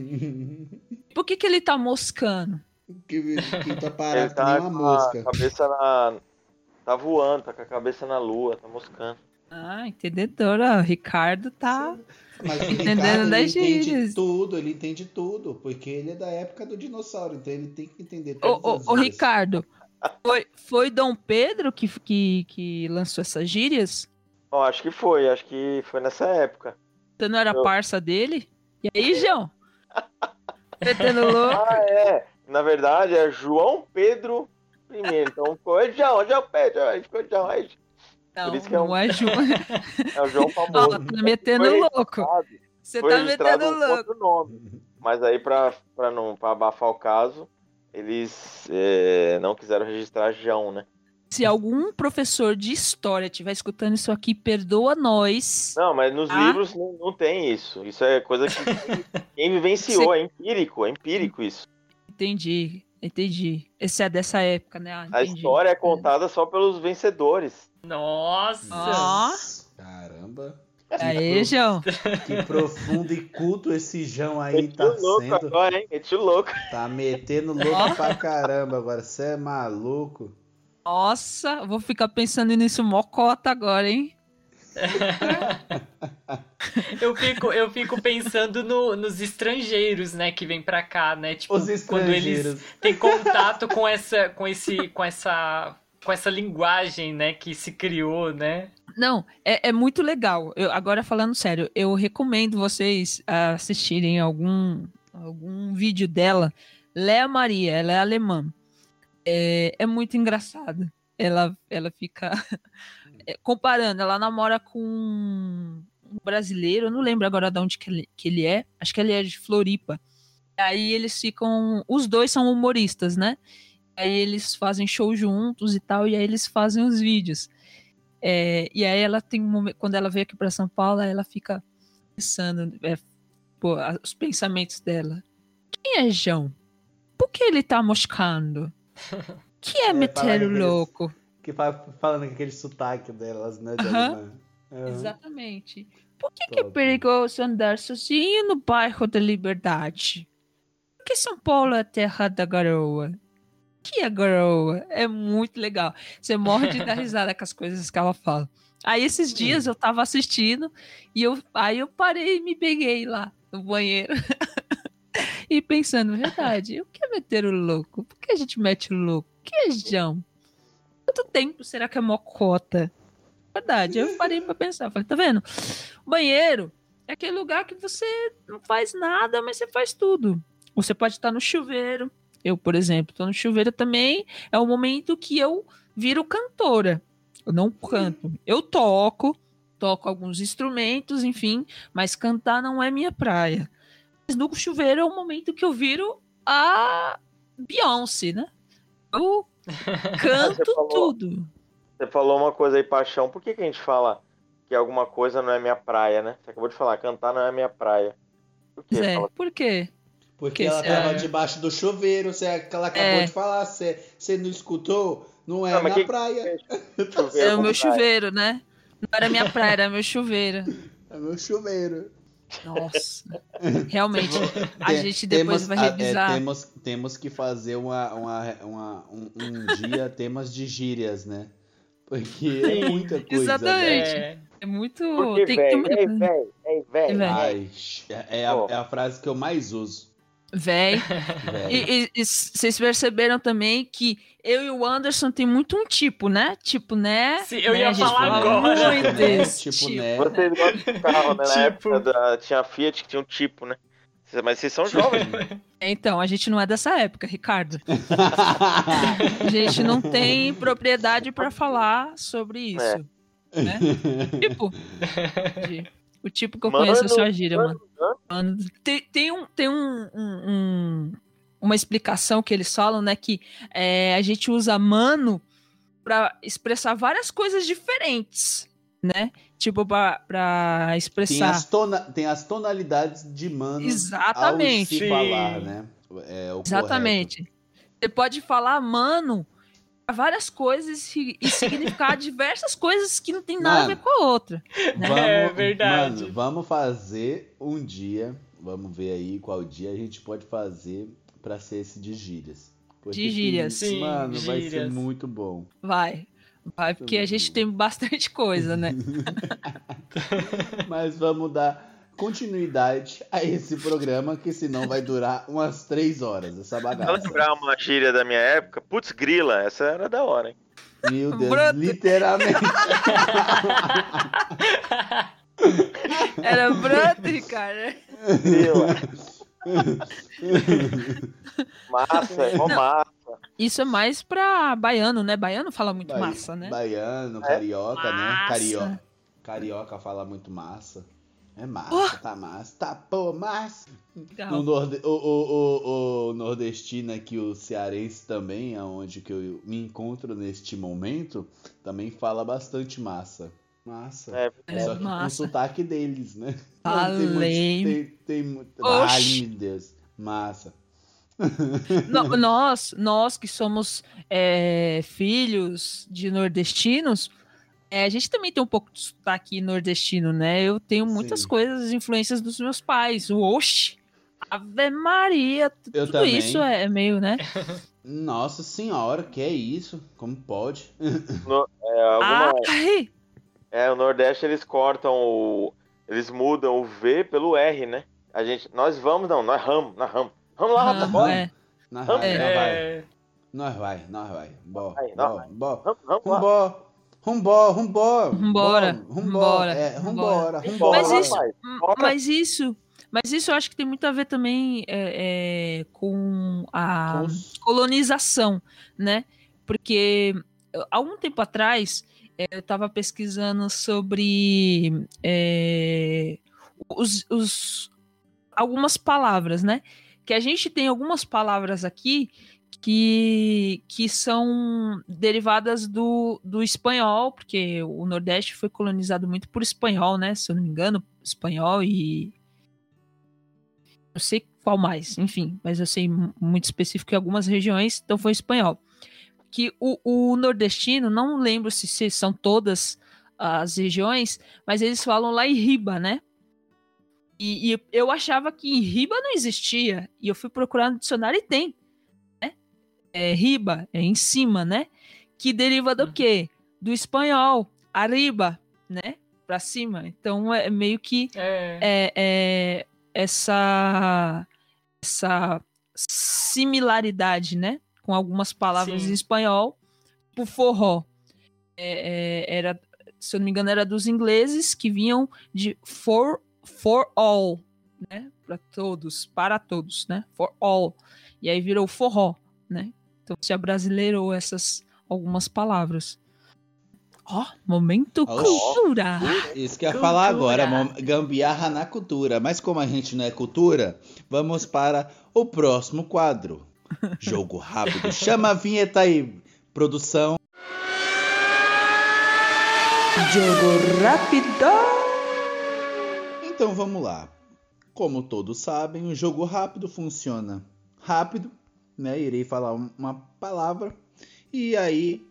Por que que ele tá moscando? Que, que tá Ele parado que tá nem uma mosca. cabeça na. Tá voando, tá com a cabeça na lua, tá moscando. Ah, entendedora. O Ricardo tá. Mas o Entendendo Ricardo, ele das entende gírias. tudo, ele entende tudo, porque ele é da época do dinossauro, então ele tem que entender Ô, todas ô, as ô, gírias. Ricardo, foi, foi Dom Pedro que, que, que lançou essas gírias? Acho que foi, acho que foi nessa época. Você não era Eu- parça dele? E aí, João? Metendo louco? Ah, é. Na verdade é João Pedro I. Então ficou é João, João Pedro, aí ficou João. Aí, Não, isso que é um- não é João. é o João Ó, famoso. tá metendo louco. Você tá metendo um louco. nome. Mas aí, pra, pra, não, pra abafar o caso, eles é, não quiseram registrar João, né? Se algum professor de história estiver escutando isso aqui, perdoa nós. Não, mas nos Ah. livros não, não tem isso. Isso é coisa que quem- vivenciou, é empírico, é empírico isso. Entendi, entendi. Esse é dessa época, né? Ah, A história é contada só pelos vencedores. Nossa! Caramba. Aí, João. Que profundo e culto esse João aí Meti tá louco sendo. agora, hein? Meti louco. Tá metendo louco pra caramba agora. Você é maluco? Nossa, vou ficar pensando nisso mocota agora, hein? Eu fico, eu fico pensando no- nos estrangeiros, né, que vêm pra cá, né? Tipo, Os quando eles têm contato com essa, com esse, com essa com essa linguagem, né, que se criou, né? Não, é, é muito legal. Eu, agora falando sério, eu recomendo vocês assistirem algum, algum vídeo dela. Léa Maria, ela é alemã. É, é muito engraçado. Ela, ela fica comparando, ela namora com um brasileiro, eu não lembro agora de onde que ele, que ele é, acho que ele é de Floripa. Aí eles ficam, os dois são humoristas, né? Aí eles fazem show juntos e tal, e aí eles fazem os vídeos. É, e aí ela tem um momento, quando ela veio aqui para São Paulo, ela fica pensando, é, pô, os pensamentos dela. Quem é João? Por que ele tá moscando? Que é, É, meter o louco? Que fa- falando com aquele sotaque delas, né? De. Aham. Exatamente. Por que, que é perigoso andar sozinho no bairro da Liberdade? Por que São Paulo é a terra da garoa? Que é garoa? É muito legal. Você morre de dar risada com as coisas que ela fala. Aí esses dias eu tava assistindo e eu, aí eu parei e me peguei lá no banheiro. e pensando, verdade, o que é meter o louco? Por que a gente mete o louco? Que é Jão? Quanto tempo será que é mocota? Verdade, eu parei pra pensar. Falei, tá vendo? O banheiro é aquele lugar que você não faz nada, mas você faz tudo. Você pode estar no chuveiro. Eu, por exemplo, tô no chuveiro também. É o momento que eu viro cantora. Eu não canto. Eu toco, toco alguns instrumentos, enfim, mas cantar não é minha praia. Mas no chuveiro é o momento que eu viro a Beyoncé, né? Eu canto Você falou- tudo. Você falou uma coisa aí, paixão. Por que, que a gente fala que alguma coisa não é minha praia, né? Você acabou de falar, cantar não é minha praia. Por quê? Zé, Fala- por quê? Porque Que ela tava é. debaixo do chuveiro, você, que ela acabou É. de falar, você, você não escutou? Não é Não, na que- praia. Chuveiro É o como meu praia. chuveiro, né? Não era minha praia, era meu chuveiro. É meu chuveiro. Nossa. Realmente, a Tem- gente depois temos- vai a- é, revisar. temos, temos que fazer uma, uma, uma- um, um dia temas de gírias, né? Porque é muita coisa. exatamente. velho. É, É muito. Porque, Tem, tem velho, muita ei, velho, ei, velho. Véi. Ai, é, a, Pô. é a frase que eu mais uso. Véi. velho. E, e- e vocês perceberam também que eu e o Anderson tem muito um tipo, né? Tipo, né? Sim, eu Né? ia falar fala agora. Muito Né? esse Tipo, tipo. né? Vocês gostam de carro, né? Na Tipo. época da... tinha Fiat que tinha um tipo, né? Mas vocês são jovens. Então, a gente não é dessa época, Ricardo. A gente não tem propriedade para falar sobre isso. É. Né? Tipo. de- o tipo que eu Mano, conheço é só gíria, mano, mano. Mano, Tem, tem, um, tem um, um- um- uma explicação que eles falam, né? Que é, a gente usa mano para expressar várias coisas diferentes, né? Tipo, pra, pra tem, expressar. as tona, tem as tonalidades de mano Exatamente. ao se falar, né? É o Exatamente. Você pode falar mano várias coisas e, e significar diversas coisas que não tem nada a ver Mano. com a outra. né? Vamos, É verdade. Mano, vamos fazer um dia, vamos ver aí qual dia a gente pode fazer pra ser esse de gírias. Porque De gírias. Sim, Mano, vai ser gírias. muito bom. Vai. Vai, porque a gente tem bastante coisa, né? Mas vamos dar continuidade a esse programa, que senão vai durar umas três horas essa Se eu bagaça. lembrar uma gíria da minha época, putz, grila, essa era da hora, hein? Meu Deus, Broto. literalmente. Era branco, cara. Grila. massa, é mó massa. Isso é mais pra baiano, né? Baiano fala muito Bai- massa, né? Baiano, carioca, né? Massa. Carioca, carioca fala muito massa. É massa, Oh. tá massa. Tá, pô, massa. Legal. O, norde... o, o, o, o nordestino aqui, o cearense também, aonde que eu me encontro neste momento, também fala bastante massa. Massa. É, É, Só que com o massa. sotaque deles, né? Falei. Tem, muito- tem, tem. Ai, meu Deus. Massa. No- nós, nós que somos é, filhos de nordestinos, é, a gente também tem um pouco de sotaque nordestino, né? Eu tenho muitas Sim. coisas, influências dos meus pais. O Oxi, Ave Maria, Eu tudo também. isso é, é meio, né? Nossa senhora, que é isso? Como pode? é, alguma, Ai, é, o Nordeste eles cortam o. Eles mudam o V pelo R, né? A gente. Nós vamos, não, nós ramos, nós ramos. Vamos lá, tá bom? é. Raiva, vai. é, Nós vai, nós vai. Bó, Vai, bó, nós bó. Vamos, vamos lá. Rumbó, rumbó. Rumbora, rumbora, é, rumbora. rumbora. Mas isso-. Mas isso, mas isso eu acho que tem muito a ver também é, é, com a colonização, né? Porque há um tempo atrás eh, eu estava pesquisando sobre eh, os, os- algumas palavras, né? Que a gente tem algumas palavras aqui que, que são derivadas do, do espanhol, porque o Nordeste foi colonizado muito por espanhol, né? Se eu não me engano, espanhol e. Eu sei qual mais, enfim, mas eu sei mu- muito específico em algumas regiões, então foi espanhol. Que o, o nordestino, não lembro se, se são todas as regiões, mas eles falam lá em riba, né? E, e eu achava que em riba não existia, e eu fui procurar no dicionário e tem? É riba, é em cima, né? Que deriva do Uhum. quê? Do espanhol, arriba, né? Pra cima. Então é meio que É. é, é essa essa similaridade, né, com algumas palavras Sim. em espanhol, o forró é, é, era, se eu não me engano, era dos ingleses que vinham de for for all, né, para todos, para todos, né, for all, e aí virou forró, né? Então se abrasileirou essas algumas palavras. Ó, momento Oxi. cultura. Isso que eu ia falar agora, gambiarra na cultura. Mas como a gente não é cultura, vamos para o próximo quadro. Jogo rápido. Chama a vinheta aí, produção. Jogo rápido. Então vamos lá. Como todos sabem, o jogo rápido funciona rápido, né? Irei falar um- uma palavra e aí,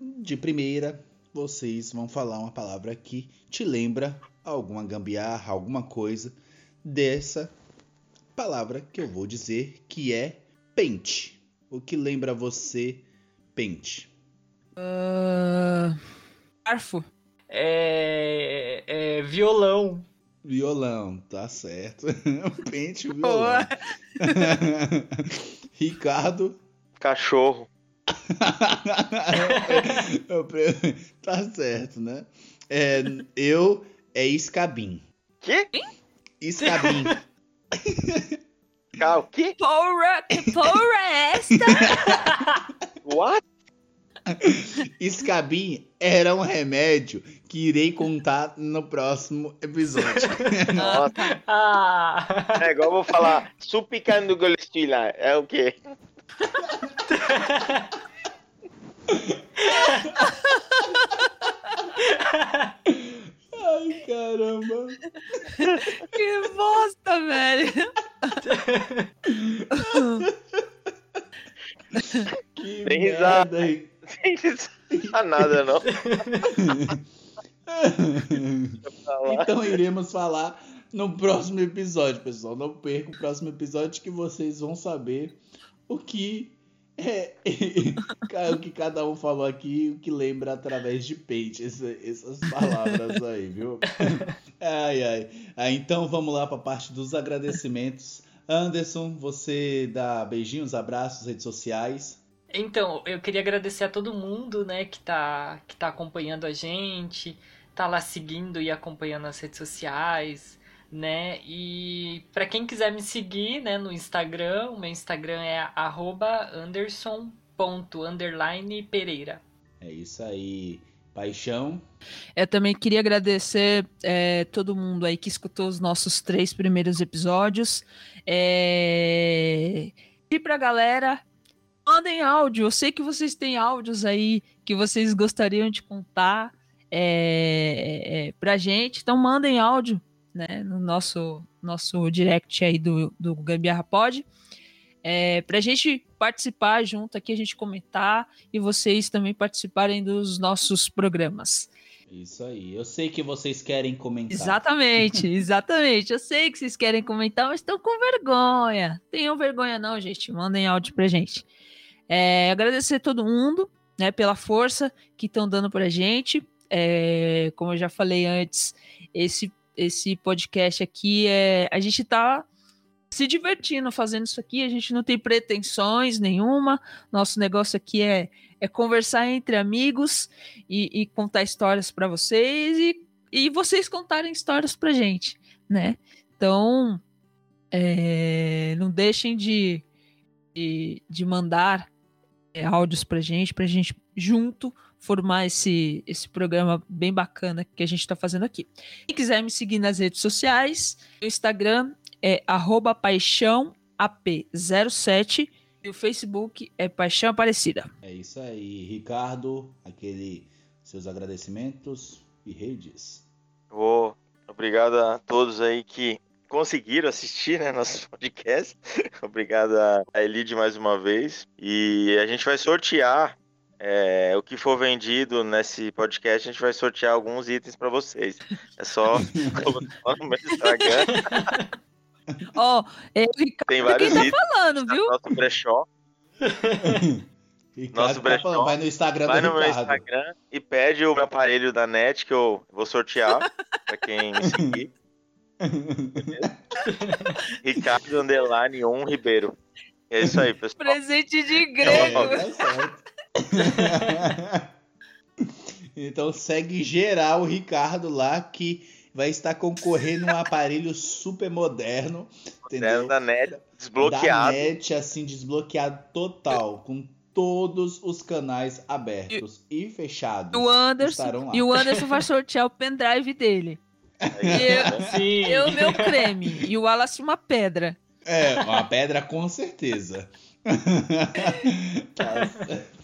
de primeira, vocês vão falar uma palavra que te lembra alguma gambiarra, alguma coisa dessa palavra que eu vou dizer que é pente. O que lembra você pente? Ah, Garfo. É, é, violão. Violão, tá certo. pente, violão. Ricardo. Cachorro. Eu pre- tá certo, né? É, eu é escabim. Que? Escabim. Cara, o quê? Porra, que porra é esta? What? Escabim era um remédio que irei contar no próximo episódio. Nossa, Ah! é igual eu vou falar supicando golestila. É o quê? Ai, caramba. que bosta, velho. Que Tem merda aí. Sem pensar nada, não. Então iremos falar no próximo episódio, pessoal. Não perca o próximo episódio que vocês vão saber o que é o que cada um falou aqui, o que lembra através de pente, essa- essas palavras aí, viu? Ai, ai. Ah, então vamos lá para a parte dos agradecimentos. Anderson, você dá beijinhos, abraços, redes sociais. Então, eu queria agradecer a todo mundo, né, que tá, que tá acompanhando a gente, tá lá seguindo e acompanhando as redes sociais, né? E para quem quiser me seguir, né, no Instagram, o meu Instagram é arroba anderson.underline.pereira. É isso aí. Paixão. Eu também queria agradecer é, todo mundo aí que escutou os nossos três primeiros episódios. É... E pra galera, mandem áudio. Eu sei que vocês têm áudios aí que vocês gostariam de contar é, é, pra gente. Então mandem áudio né, no nosso, nosso direct aí do, do Gambiarra Pod. É, pra gente participar junto aqui, a gente comentar e vocês também participarem dos nossos programas. Isso aí. Eu sei que vocês querem comentar. Exatamente, exatamente. Eu sei que vocês querem comentar, mas estão com vergonha. Tenham vergonha não, gente. Mandem áudio pra gente. É, agradecer a todo mundo, né, pela força que estão dando pra gente. É, como eu já falei antes, esse, esse podcast aqui é. A gente tá se divertindo fazendo isso aqui. A gente não tem pretensões nenhuma. Nosso negócio aqui é, é conversar entre amigos e, e contar histórias para vocês e, e vocês contarem histórias pra gente, né? Então, é, não deixem de, de, de mandar áudios pra gente, pra gente junto formar esse, esse programa bem bacana que a gente está fazendo aqui. Quem quiser me seguir nas redes sociais, o Instagram é paixãoap07 e o Facebook é Paixão Aparecida. É isso aí, Ricardo, aquele seus agradecimentos e redes. Oh, obrigado a todos aí que conseguiram assistir né, nosso podcast. obrigado a Elide mais uma vez. E a gente vai sortear é, o que for vendido nesse podcast, a gente vai sortear alguns itens para vocês. É só colocar no meu Instagram. Ó, oh, é o Ricardo Tem vários quem tá itens. falando, viu? Nosso brechó. Ricardo Nosso tá brechó. falando, vai no Instagram Vai do no meu Ricardo. Instagram e pede o meu aparelho da net que eu vou sortear para quem me seguir. Ricardo Underline 1 Ribeiro. É isso aí, pessoal. Presente de É, grego. tá certo. então segue geral o Ricardo lá que vai estar concorrendo um aparelho super moderno, entendeu? Da net Da desbloqueado. net, assim, desbloqueado total, com todos os canais abertos e, fechados. E o Anderson, e o Anderson vai sortear o pendrive dele. E Sim. eu, eu meu creme. E o Wallace uma pedra. É, uma pedra com certeza. Tá certo.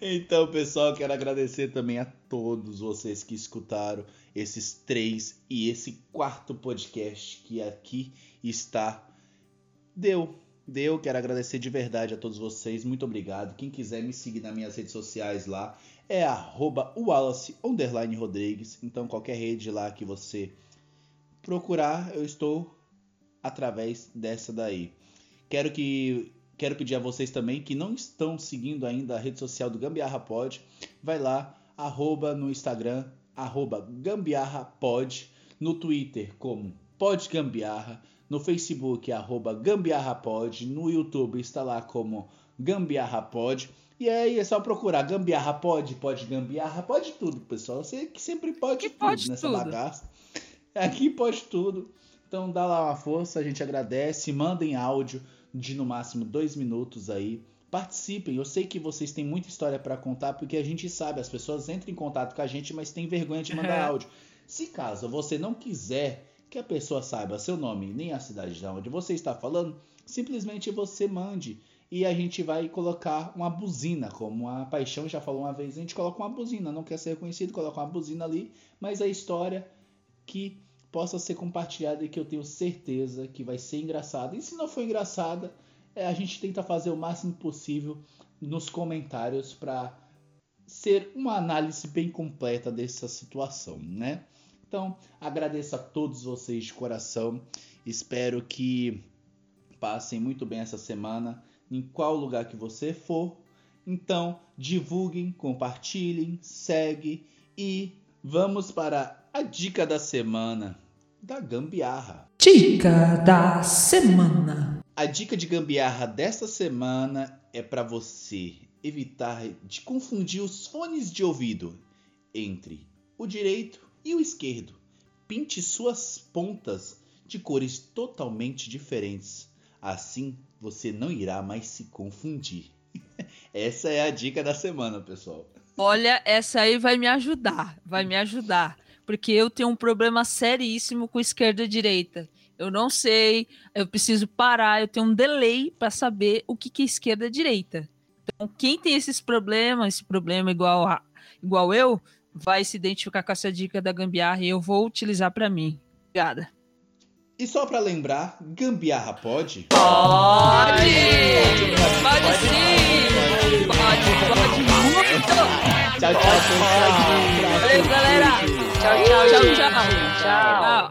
então, pessoal, quero agradecer também a todos vocês que escutaram esses três e esse quarto podcast que aqui está. Deu, deu. Quero agradecer de verdade a todos vocês. Muito obrigado. Quem quiser me seguir nas minhas redes sociais lá é arroba Wallace Rodrigues. Então, qualquer rede lá que você procurar, eu estou através dessa daí. Quero que quero pedir a vocês também que não estão seguindo ainda a rede social do Gambiarra Pod, vai lá, arroba no Instagram, arroba Gambiarra Pod, no Twitter como Pod Gambiarra, no Facebook arroba Gambiarra Pod, no YouTube está lá como Gambiarra Pod. E aí é só procurar Gambiarra Pod, Pod Gambiarra, pode tudo, pessoal. Você que sempre pode Que tudo pode nessa tudo. bagaça. Aqui pode tudo. Então dá lá uma força, a gente agradece, mandem áudio de no máximo dois minutos aí. Participem, eu sei que vocês têm muita história para contar, porque a gente sabe, as pessoas entram em contato com a gente, mas tem vergonha de mandar áudio. Se caso você não quiser que a pessoa saiba seu nome nem a cidade de onde você está falando, simplesmente você mande e a gente vai colocar uma buzina, como a Paixão já falou uma vez, a gente coloca uma buzina, não quer ser reconhecido, coloca uma buzina ali, mas a história que possa ser compartilhada e que eu tenho certeza que vai ser engraçada. E se não for engraçada, é, a gente tenta fazer o máximo possível nos comentários para ser uma análise bem completa dessa situação, né? Então, agradeço a todos vocês de coração. Espero que passem muito bem essa semana em qual lugar que você for. Então, divulguem, compartilhem, segue e vamos para a dica da semana da gambiarra. Dica da semana. A dica de gambiarra desta semana é para você evitar de confundir os fones de ouvido entre o direito e o esquerdo. Pinte suas pontas de cores totalmente diferentes. Assim você não irá mais se confundir. Essa é a dica da semana, pessoal. Olha, essa aí vai me ajudar, vai me ajudar, porque eu tenho um problema seríssimo com esquerda e direita. Eu não sei, eu preciso parar, eu tenho um delay para saber o que, que é esquerda e direita. Então, quem tem esses problemas, esse problema igual, a, igual eu, vai se identificar com essa dica da gambiarra e eu vou utilizar para mim. Obrigada. E só para lembrar, gambiarra pode? Pode! Pode sim! Pode, pode muito! Tchau, tchau, pessoal. Valeu, galera! Tchau, tchau, tchau, tchau! Tchau!